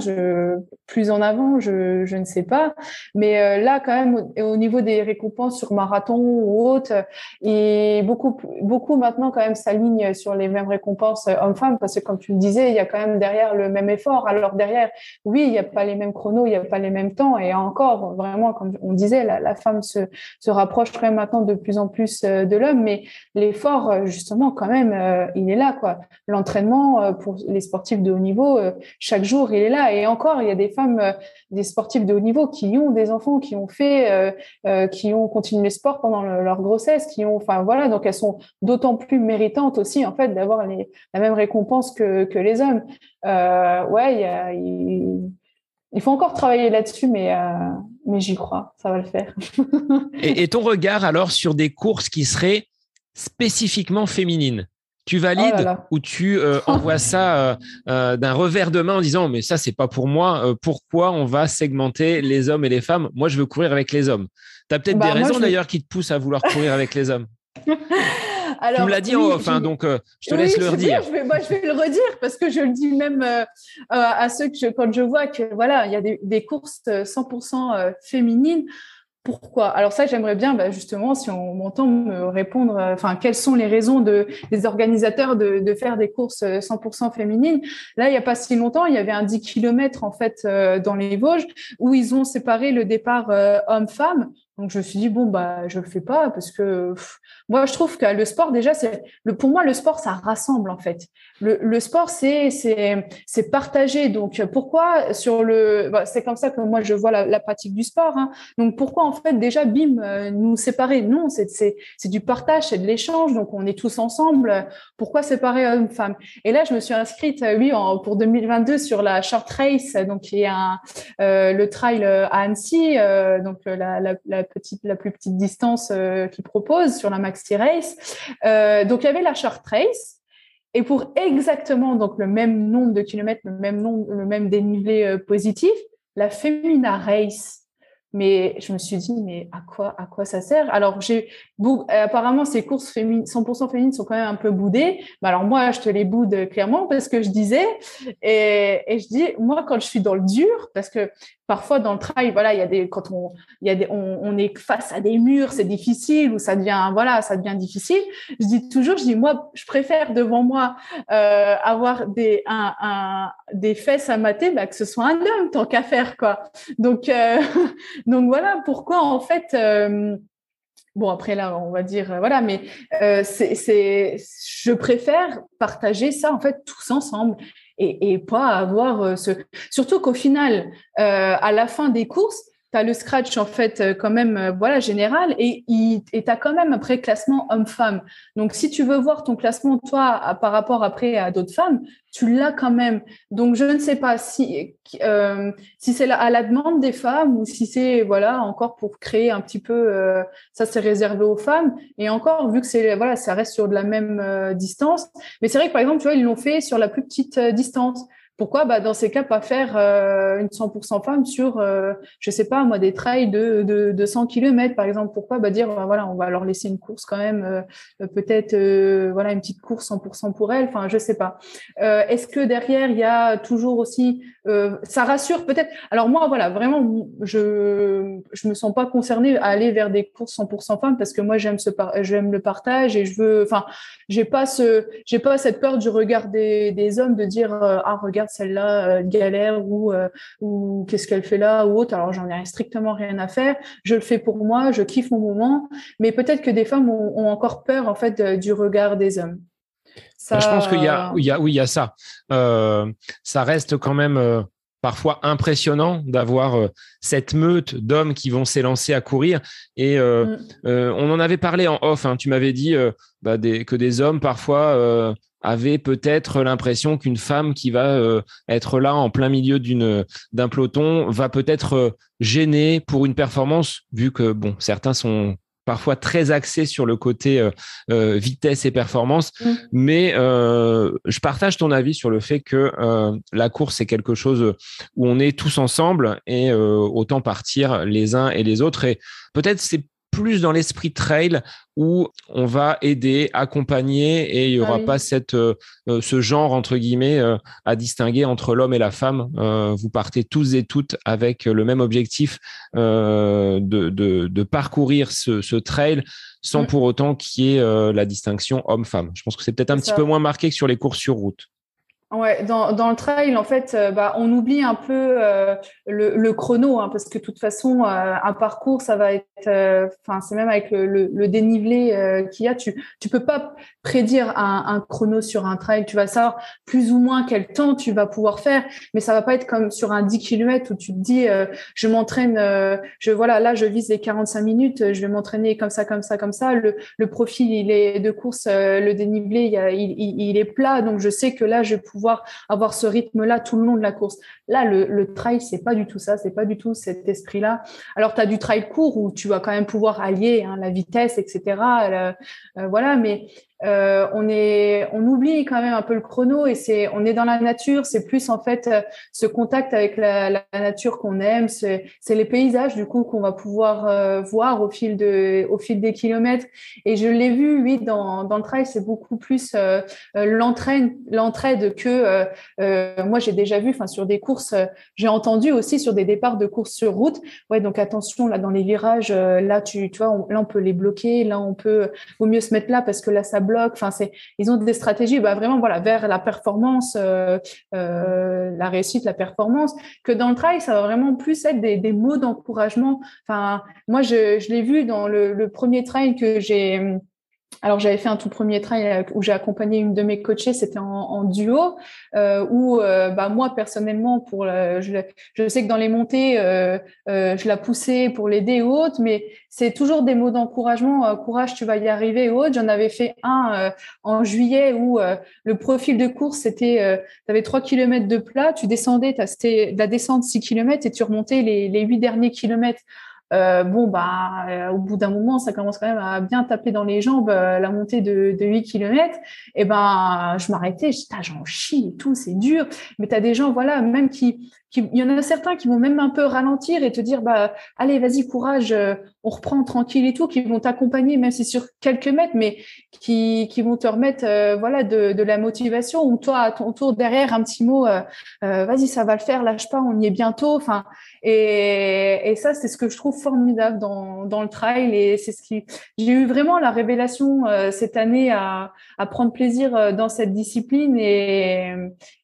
Plus en avant je, ne sais pas. Mais euh, là, quand même, au, niveau des récompenses sur marathon ou autre, et beaucoup, beaucoup maintenant quand même s'alignent sur les mêmes récompenses hommes-femmes parce que comme tu le disais, il y a quand même derrière le même effort. Alors derrière, oui, il n'y a pas les mêmes chronos, il n'y a pas les mêmes temps. Et encore, vraiment, comme on disait, la, femme se, rapproche quand maintenant de plus en plus euh, de l'homme. Mais l'effort, justement, quand même, euh, il est là. quoi. L'entraînement pour les sportifs de haut niveau, euh, chaque jour, il est là. Et encore, il y a des femmes, euh, des sportifs de haut niveau qui ont des enfants, qui ont fait, euh, qui ont continué le sport pendant leur grossesse, qui ont, enfin voilà, donc elles sont d'autant plus méritantes aussi, en fait, d'avoir la même récompense que, que les hommes. ouais, il, faut encore travailler là-dessus, mais, mais j'y crois, ça va le faire. et, ton regard alors sur des courses qui seraient spécifiquement féminines? Tu valides oh ou tu euh, envoies ça euh, euh, d'un revers de main en disant mais ça c'est pas pour moi. pourquoi on va segmenter les hommes et les femmes? Moi je veux courir avec les hommes. Tu as peut-être bah, des raisons d'ailleurs qui te poussent à vouloir courir avec les hommes. Alors, tu me l'as dit en off, hein, donc je te laisse le redire. je vais, moi, je vais le redire parce que je le dis même à ceux que quand je vois que voilà, il y a des, des courses 100% féminines pourquoi? Alors ça, j'aimerais bien bah, justement, si on m'entend me répondre, euh, enfin, quelles sont les raisons de, des organisateurs de, faire des courses 100% euh, féminines? Là, il n'y a pas si longtemps, il y avait un 10 km en fait euh, dans les Vosges où ils ont séparé le départ homme-femme. Donc je me suis dit bon bah je le fais pas parce que moi je trouve que le sport déjà c'est le pour moi le sport ça rassemble en fait. Le, le sport c'est c'est c'est partagé. Donc pourquoi sur le bah, c'est comme ça que moi je vois la, pratique du sport hein. donc pourquoi en fait déjà bim euh, nous séparer? Non c'est c'est c'est du partage c'est de l'échange. Donc on est tous ensemble. Pourquoi séparer hommes femmes? Et là je me suis inscrite euh, oui en, pour 2022 sur la short race donc qui est un euh, le trail à Annecy donc la, la, la la plus petite distance euh, qu'ils proposent sur la Maxi Race. Euh, donc il y avait la Short Race. Et pour exactement donc le même nombre de kilomètres, le même nombre, le même dénivelé euh, positif, la Femina Race mais je me suis dit, mais à quoi, à quoi ça sert? Alors, j'ai apparemment ces courses féminines, 100% féminines sont quand même un peu boudées. Mais alors moi, je te les boude clairement parce que je disais et je dis, moi, quand je suis dans le dur, parce que parfois dans le trail, voilà, il y a des quand on il y a des on, on est face à des murs, c'est difficile ou ça devient voilà, ça devient difficile. Je dis toujours, je dis moi, je préfère devant moi euh, avoir des un, un, des fesses à mater, bah, que ce soit un homme tant qu'à faire quoi. Donc euh, donc voilà pourquoi en fait. Euh, bon après là on va dire voilà mais euh, c'est je préfère partager ça en fait tous ensemble et, pas avoir euh, ce. Surtout qu'au final, euh, à la fin des courses, tu le scratch en fait euh, quand même voilà général et tu as quand même un pré-classement homme-femme. Donc si tu veux voir ton classement toi par rapport après à d'autres femmes, tu l'as quand même. Donc je ne sais pas si euh, si c'est à la demande des femmes ou si c'est voilà encore pour créer un petit peu euh, ça c'est réservé aux femmes et encore vu que c'est voilà ça reste sur de la même euh, distance. Mais c'est vrai que par exemple tu vois ils l'ont fait sur la plus petite euh, distance. Pourquoi bah, Dans ces cas, pas faire euh, une 100% femme sur, euh, je sais pas, moi, des trails de, de, de 100 km, par exemple? Pourquoi bah, Dire, bah, voilà, on va leur laisser une course quand même, euh, peut-être, euh, voilà, une petite course 100% pour elle. Enfin, je sais pas. Est-ce que derrière, il y a toujours aussi, ça rassure peut-être? Alors moi, voilà, vraiment, je je me sens pas concernée à aller vers des courses 100% femmes parce que moi, j'aime ce, j'aime le partage et je veux, enfin, j'ai pas ce, j'ai pas cette peur du regard des, des hommes de dire, ah, regarde celle-là euh, galère ou euh, ou qu'est-ce qu'elle fait là ou autre. Alors j'en ai strictement rien à faire. Je le fais pour moi, je kiffe mon moment. Mais peut-être que des femmes ont, encore peur en fait du regard des hommes. Ça... Je pense qu'il y a, il y a, oui, il y a ça. Euh, ça reste quand même parfois impressionnant d'avoir cette meute d'hommes qui vont s'élancer à courir. Et mm. on en avait parlé en off. Hein. tu m'avais dit bah, des, que des hommes parfois avait peut-être l'impression qu'une femme qui va euh, être là en plein milieu d'une d'un peloton va peut-être euh, gêner pour une performance vu que bon certains sont parfois très axés sur le côté euh, vitesse et performance mmh. mais je partage ton avis sur le fait que la course c'est quelque chose où on est tous ensemble et autant partir les uns et les autres et peut-être c'est plus dans l'esprit trail où on va aider, accompagner et il y aura ah pas cette euh, euh, ce genre entre guillemets euh, à distinguer entre l'homme et la femme. vous partez tous et toutes avec le même objectif de, de, de, parcourir ce, ce trail sans mm. pour autant qu'il y ait la distinction homme-femme. Je pense que c'est peut-être un petit peu moins marqué que sur les courses sur route. Ouais, dans, le trail, en fait, euh, bah, on oublie un peu euh, le, chrono, hein, parce que de toute façon, euh, un parcours, ça va être, enfin, c'est même avec le, dénivelé qu'il y a, tu tu peux pas prédire un, chrono sur un trail. Tu vas savoir plus ou moins quel temps tu vas pouvoir faire, mais ça va pas être comme sur un 10 km où tu te dis, je m'entraîne, je voilà, là, je vise les 45 minutes, je vais m'entraîner comme ça, comme ça, comme ça. Le, profil, il est de course, le dénivelé, il, est plat, donc je sais que là, je vais avoir ce rythme-là tout le long de la course. Là, le, le trail, c'est pas du tout ça, c'est pas du tout cet esprit-là. Alors, tu as du trail court où tu vas quand même pouvoir allier hein, la vitesse, etc. Euh, voilà, mais euh, on est, on oublie quand même un peu le chrono et c'est, on est dans la nature. C'est plus en fait euh, ce contact avec la, nature qu'on aime. C'est, les paysages du coup qu'on va pouvoir voir au fil de, au fil des kilomètres. Et je l'ai vu, oui, dans, dans le trail, c'est beaucoup plus l'entraîne, l'entraide que moi j'ai déjà vu. Sur des courses, j'ai entendu aussi sur des départs de courses sur route. Ouais, donc attention là dans les virages, là tu, tu vois, là on peut les bloquer, là on peut, vaut mieux se mettre là parce que là ça bloque Enfin, c'est, ils ont des stratégies, bah, vraiment, voilà, vers la performance, euh, euh, la réussite, la performance. Que dans le trail, ça va vraiment plus être des, mots d'encouragement. Enfin, moi, je, je l'ai vu dans le, le premier trail que j'ai alors j'avais fait un tout premier trail euh, où j'ai accompagné une de mes coachées, c'était en, duo, euh, où euh, bah, moi personnellement, pour je, sais que dans les montées, euh, je la poussais pour l'aider ou autre, mais c'est toujours des mots d'encouragement, courage, tu vas y arriver ou autre. J'en avais fait un en juillet où le profil de course c'était, tu avais 3 km de plat, tu descendais, c'était de la descente 6 km et tu remontais les, les 8 derniers kilomètres euh, bon, bah, euh, au bout d'un moment, ça commence quand même à bien taper dans les jambes euh, la montée de, de 8 km. Et ben, je m'arrêtais, j'en chie et tout, c'est dur. Mais tu as des gens, voilà, même qui il y en a certains qui vont même un peu ralentir et te dire bah allez vas-y courage euh, on reprend tranquille et tout qui vont t'accompagner même si sur quelques mètres mais qui, qui vont te remettre euh, voilà de, de, la motivation ou toi à ton tour derrière un petit mot euh, vas-y ça va le faire lâche pas on y est bientôt enfin et, et ça c'est ce que je trouve formidable dans, dans le trail et c'est ce qui j'ai eu vraiment la révélation cette année à, à prendre plaisir dans cette discipline et,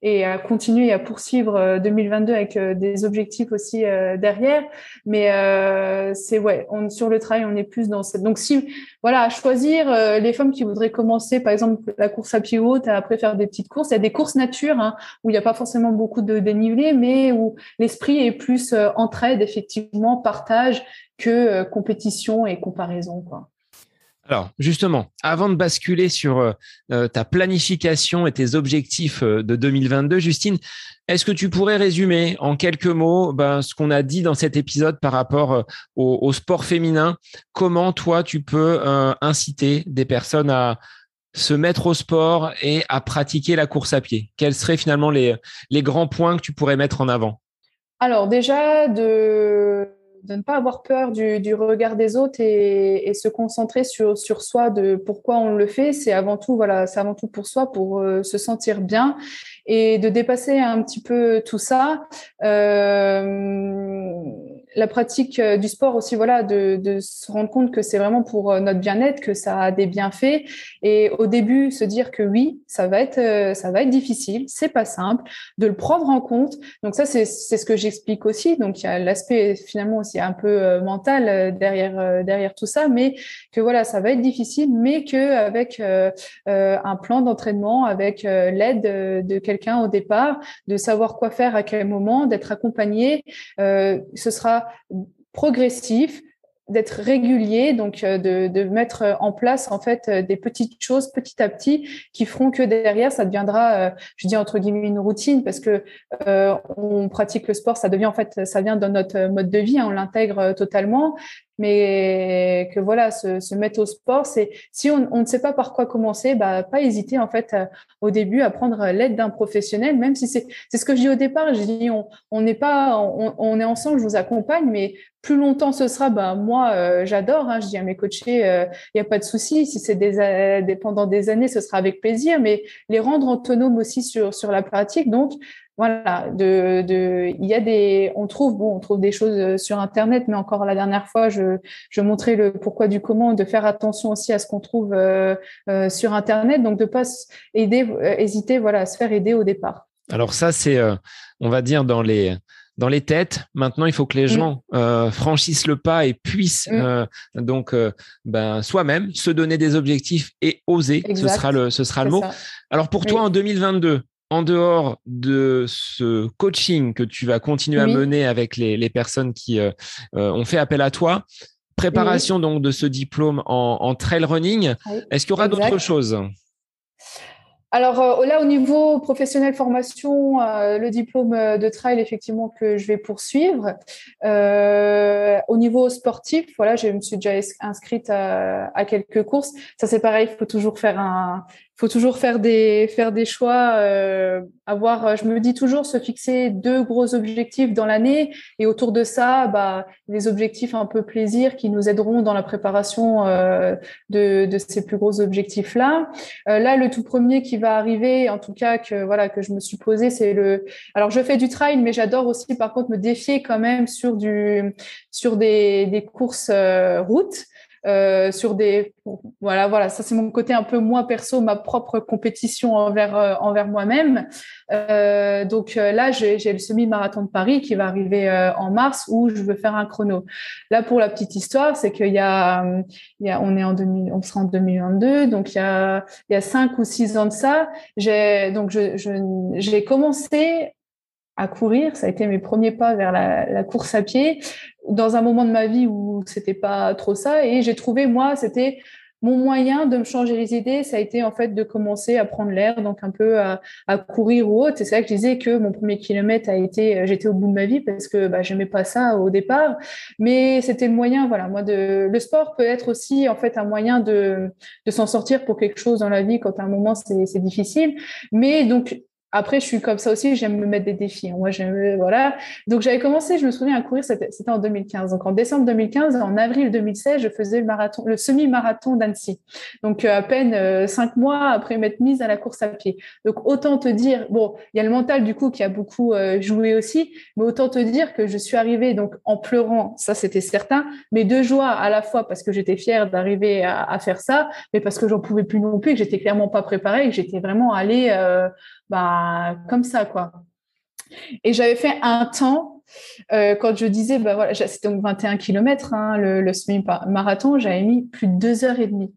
et à continuer à poursuivre 2022 avec euh, des objectifs aussi euh, derrière. Mais euh, c'est ouais, on, sur le trail, on est plus dans cette. Donc si voilà, à choisir les femmes qui voudraient commencer, par exemple la course à pied haute, après faire des petites courses. Il y a des courses nature hein, où il n'y a pas forcément beaucoup de dénivelé, mais où l'esprit est plus entraide, effectivement, partage que compétition et comparaison. Quoi. Alors, justement, avant de basculer sur euh, euh, ta planification et tes objectifs euh, de 2022, Justine, est-ce que tu pourrais résumer en quelques mots ben, ce qu'on a dit dans cet épisode par rapport au, sport féminin? Comment toi, tu peux inciter des personnes à se mettre au sport et à pratiquer la course à pied? Quels seraient finalement les, les grands points que tu pourrais mettre en avant? Alors déjà, de de ne pas avoir peur du, du regard des autres et, et, se concentrer sur, sur soi de pourquoi on le fait. C'est avant tout, voilà, c'est avant tout pour soi, pour euh, se sentir bien et de dépasser un petit peu tout ça. Euh, la pratique euh, du sport aussi, voilà, de, de se rendre compte que c'est vraiment pour euh, notre bien-être, que ça a des bienfaits. Et au début, se dire que oui, ça va être, euh, ça va être difficile, c'est pas simple, de le prendre en compte. Donc ça, c'est ce que j'explique aussi. Donc il y a l'aspect finalement aussi un peu mental derrière derrière tout ça, mais que voilà, ça va être difficile, mais que avec un plan d'entraînement, avec l'aide de, quelqu'un au départ, de savoir quoi faire à quel moment, d'être accompagné, ce sera progressif, d'être régulier, donc euh, de, mettre en place en fait euh, des petites choses petit à petit qui feront que derrière ça deviendra, euh, je dis entre guillemets une routine parce que on pratique le sport, ça devient en fait, ça vient dans notre mode de vie, hein, on l'intègre totalement mais que voilà, se, se mettre au sport, c'est si on, on, ne sait pas par quoi commencer, bah pas hésiter en fait euh, au début à prendre l'aide d'un professionnel, même si c'est c'est ce que je dis au départ. Je dis on on n'est pas on, on, est ensemble, je vous accompagne, mais plus longtemps ce sera, bah moi euh, j'adore. Hein, je dis à mes coachés, il euh, n'y a pas de souci. Si c'est des, des pendant des années, ce sera avec plaisir, mais les rendre autonomes aussi sur sur la pratique. Donc voilà, de, de, il y a des, on trouve, bon, on trouve des choses euh, sur Internet, mais encore la dernière fois, je, je montrais le pourquoi du comment, de faire attention aussi à ce qu'on trouve euh, euh, sur Internet, donc de pas aider, hésiter, voilà, à se faire aider au départ. Alors ça, c'est, on va dire dans les dans les têtes. Maintenant, il faut que les mm. gens franchissent le pas et puissent mm. donc ben, soi-même se donner des objectifs et oser. Ce sera le, ce sera le mot. Alors pour toi, en 2022, en dehors de ce coaching que tu vas continuer à mener avec les, personnes qui euh, euh, ont fait appel à toi, préparation donc de ce diplôme en, trail running, est-ce qu'il y aura d'autres choses? Alors euh, là, au niveau professionnel formation, le diplôme de trail, effectivement, que je vais poursuivre. au niveau sportif, voilà, je me suis déjà inscrite à, à quelques courses. Ça, c'est pareil, il faut toujours faire un, faut toujours faire des faire des choix, euh, avoir. Je me dis toujours se fixer deux gros objectifs dans l'année et autour de ça, bah les objectifs un peu plaisir qui nous aideront dans la préparation euh, de, de ces plus gros objectifs là. Euh, là, le tout premier qui va arriver, en tout cas que voilà que je me suis posé, c'est le. Alors je fais du trail, mais j'adore aussi par contre me défier quand même sur du sur des des courses euh, route. Euh, sur des voilà voilà ça c'est mon côté un peu moins perso ma propre compétition envers euh, envers moi-même. Euh, donc euh, là j'ai le semi-marathon de Paris qui va arriver en mars où je veux faire un chrono. Là pour la petite histoire c'est qu'il y y a on est en 2000 on sera en 2022 donc il y a il y a cinq ou six ans de ça j'ai donc je j'ai commencé à courir. Ça a été mes premiers pas vers la, course à pied dans un moment de ma vie où c'était pas trop ça. Et j'ai trouvé, moi, c'était mon moyen de me changer les idées, ça a été en fait de commencer à prendre l'air, donc un peu à, à courir ou autre. Et c'est ça que je disais que mon premier kilomètre a été, j'étais au bout de ma vie parce que bah, j'aimais pas ça au départ, mais c'était le moyen, voilà, moi de, le sport peut être aussi en fait un moyen de, de s'en sortir pour quelque chose dans la vie quand à un moment c'est difficile. Mais donc après, je suis comme ça aussi, j'aime me mettre des défis. Moi, j'aime, voilà. Donc, j'avais commencé, je me souviens, à courir, c'était en 2015. Donc, en décembre 2015, en avril 2016, je faisais le marathon, le semi-marathon d'Annecy. Donc, euh, à peine euh, cinq mois après m'être mise à la course à pied. Donc, autant te dire, bon, il y a le mental, du coup, qui a beaucoup euh, joué aussi, mais autant te dire que je suis arrivée, donc, en pleurant, ça, c'était certain, mais de joie à la fois parce que j'étais fière d'arriver à, à, faire ça, mais parce que j'en pouvais plus non plus, que j'étais clairement pas préparée, que j'étais vraiment allée, bah, comme ça, quoi. Et j'avais fait un temps euh, quand je disais, bah voilà, c'était donc 21 km, hein, le, le semi-marathon, j'avais mis plus de deux heures et demie.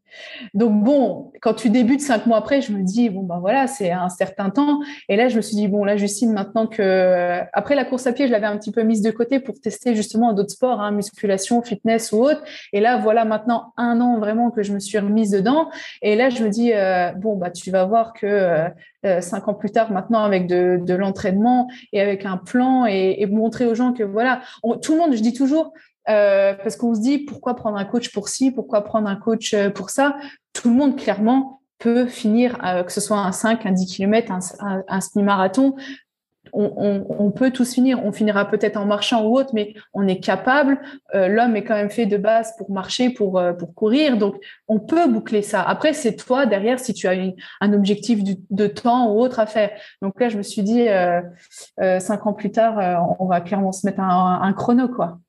Donc bon, quand tu débutes cinq mois après, je me dis, bon, ben voilà, c'est un certain temps. Et là, je me suis dit, bon, là, Justine, maintenant que, après la course à pied, je l'avais un petit peu mise de côté pour tester justement d'autres sports, hein, musculation, fitness ou autre. Et là, voilà, maintenant un an vraiment que je me suis remise dedans. Et là, je me dis, euh, bon, bah, tu vas voir que euh, euh, cinq ans plus tard, maintenant, avec de, l'entraînement et avec un plan et, montrer aux gens que voilà, tout le monde, je dis toujours, euh, parce qu'on se dit pourquoi prendre un coach pour ci, pourquoi prendre un coach euh, pour ça? Tout le monde clairement peut finir, que ce soit un 5, un 10 km, un, un, semi-marathon. On, on, on, peut tous finir. On finira peut-être en marchant ou autre, mais on est capable. L'homme est quand même fait de base pour marcher, pour pour courir, donc on peut boucler ça. Après, c'est toi derrière si tu as un objectif de temps ou autre à faire. Donc là, je me suis dit cinq ans plus tard, on va clairement se mettre un, un chrono, quoi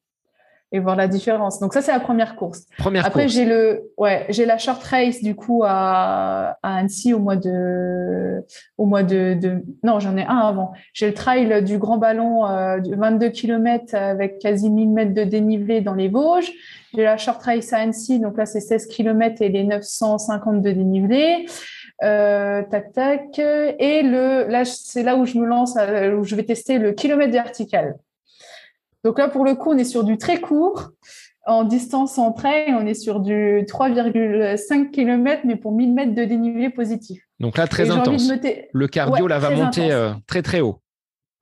et voir la différence. Donc ça c'est la première course. Première Après j'ai le ouais, j'ai la short race du coup à, à Annecy au mois de au mois de, de... non, j'en ai un avant. J'ai le trail du Grand Ballon euh, de 22 km avec quasi 1000 mètres de dénivelé dans les Vosges. J'ai la short race à Annecy, donc là c'est 16 km et les 950 de dénivelé. Euh, tac tac et le là c'est là où je me lance euh, où je vais tester le kilomètre vertical. Donc là, pour le coup, on est sur du très court. En distance en train, on est sur du 3,5 km, mais pour 1000 mètres de dénivelé positif. Donc là, très intense. Le cardio, là, va monter euh, très, très haut.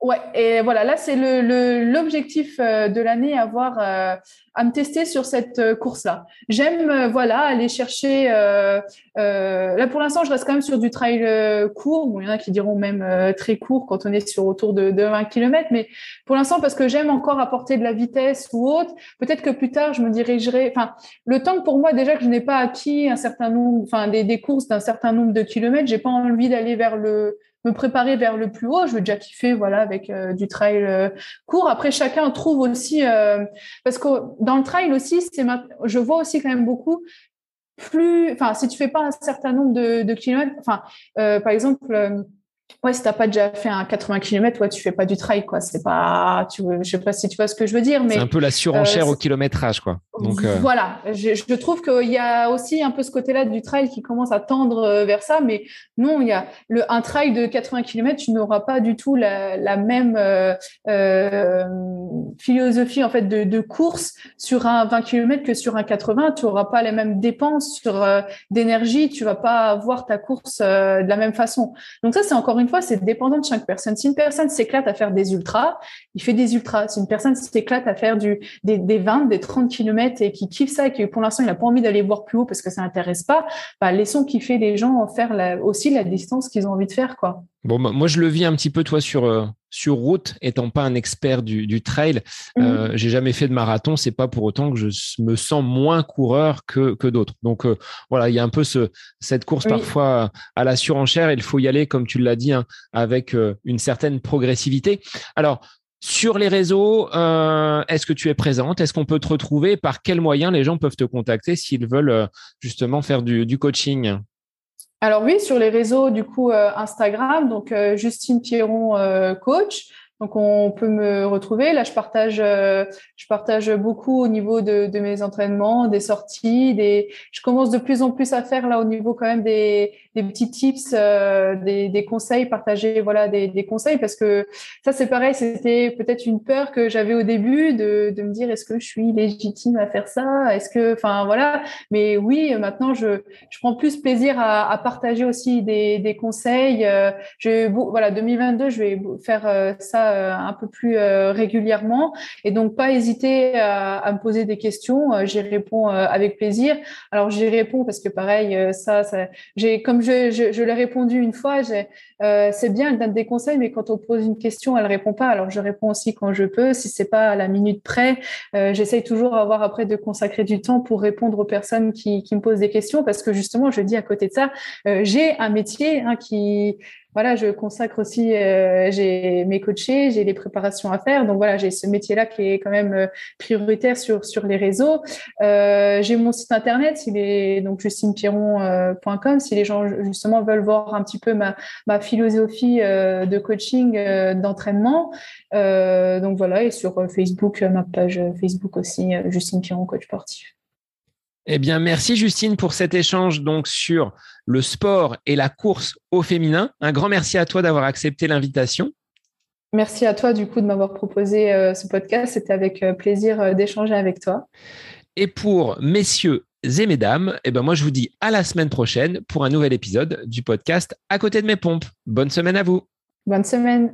Ouais, et voilà, là, c'est l'objectif euh, de l'année, avoir euh, à me tester sur cette euh, course-là. J'aime, voilà, aller chercher. Là, pour l'instant, je reste quand même sur du trail court. Bon, il y en a qui diront même très court quand on est sur autour de, de 20 km, mais pour l'instant, parce que j'aime encore apporter de la vitesse ou autre. Peut-être que plus tard, je me dirigerai. Enfin, le temps que pour moi, déjà que je n'ai pas acquis un certain nombre, enfin, des, des courses d'un certain nombre de kilomètres, j'ai pas envie d'aller vers le me préparer vers le plus haut. Je veux déjà kiffer, voilà, avec euh, du trail euh, court. Après, chacun trouve aussi, euh, parce que dans le trail aussi, c'est je vois aussi quand même beaucoup plus, enfin, si tu fais pas un certain nombre de, de kilomètres, enfin, par exemple Ouais, si t'as pas déjà fait un 80 km, ouais, tu fais pas du trail, quoi. C'est pas, tu, je sais pas si tu vois ce que je veux dire, mais c'est un peu la surenchère euh, au kilométrage, quoi. Donc euh, voilà, je, je trouve qu'il y a aussi un peu ce côté-là du trail qui commence à tendre euh, vers ça, mais non, il y a le un trail de 80 km, tu n'auras pas du tout la, la même euh, philosophie en fait de, de, course sur un 20 km que sur un 80. Tu auras pas les mêmes dépenses sur d'énergie, tu vas pas voir ta course de la même façon. Donc ça, c'est encore une fois, c'est dépendant de chaque personne. Si une personne s'éclate à faire des ultras, il fait des ultras. Si une personne s'éclate à faire des, des 20, des 30 km et qui kiffe ça et qui pour l'instant il n'a pas envie d'aller voir plus haut parce que ça n'intéresse pas, bah, laissons kiffer les gens faire la, aussi la distance qu'ils ont envie de faire. quoi. Bon, bah, moi je le vis un petit peu toi sur euh, sur route, étant pas un expert du, du trail, euh, j'ai jamais fait de marathon. C'est pas pour autant que je me sens moins coureur que, que d'autres. Donc euh, voilà, il y a un peu ce, cette course parfois à la surenchère. Il faut y aller, comme tu l'as dit, hein, avec euh, une certaine progressivité. Alors sur les réseaux, euh, est-ce que tu es présente? Est-ce qu'on peut te retrouver? Par quels moyens les gens peuvent te contacter s'ils veulent justement faire du, du coaching? Alors oui, sur les réseaux du coup euh, Instagram, donc euh, Justine Pierron euh, coach. Donc on peut me retrouver. Là, je partage, je partage beaucoup au niveau de, mes entraînements, des sorties, des. Je commence de plus en plus à faire là au niveau quand même des, petits tips, euh, des, conseils, partager voilà des, conseils parce que ça c'est pareil, c'était peut-être une peur que j'avais au début de, de me dire est-ce que je suis légitime à faire ça, est-ce que, enfin voilà, mais oui maintenant je, je prends plus plaisir à, à partager aussi des, des conseils. Euh, je voilà 2022 je vais faire euh, ça ça un peu plus régulièrement. Et donc, pas hésiter à, me poser des questions. J'y réponds avec plaisir. Alors, j'y réponds parce que pareil, ça, j'ai comme je, je, l'ai répondu une fois, c'est bien, elle donne des conseils, mais quand on pose une question, elle répond pas. Alors, je réponds aussi quand je peux. Si c'est pas à la minute près, j'essaye toujours avoir après de consacrer du temps pour répondre aux personnes qui, qui me posent des questions parce que justement, je dis à côté de ça, j'ai un métier hein, qui voilà, je consacre aussi, euh, j'ai mes coachés, j'ai les préparations à faire. Donc voilà, j'ai ce métier-là qui est quand même euh, prioritaire sur sur les réseaux. Euh, j'ai mon site internet, il est donc justinepiron.com. Si les gens justement veulent voir un petit peu ma philosophie de coaching, d'entraînement. donc voilà, et sur Facebook, ma page Facebook aussi, Justine Piron, coach sportif. Eh bien, merci Justine pour cet échange donc sur le sport et la course au féminin. Un grand merci à toi d'avoir accepté l'invitation. Merci à toi du coup de m'avoir proposé euh, ce podcast. C'était avec euh, plaisir euh, d'échanger avec toi. Et pour messieurs et mesdames, eh ben moi je vous dis à la semaine prochaine pour un nouvel épisode du podcast À côté de mes pompes. Bonne semaine à vous. Bonne semaine.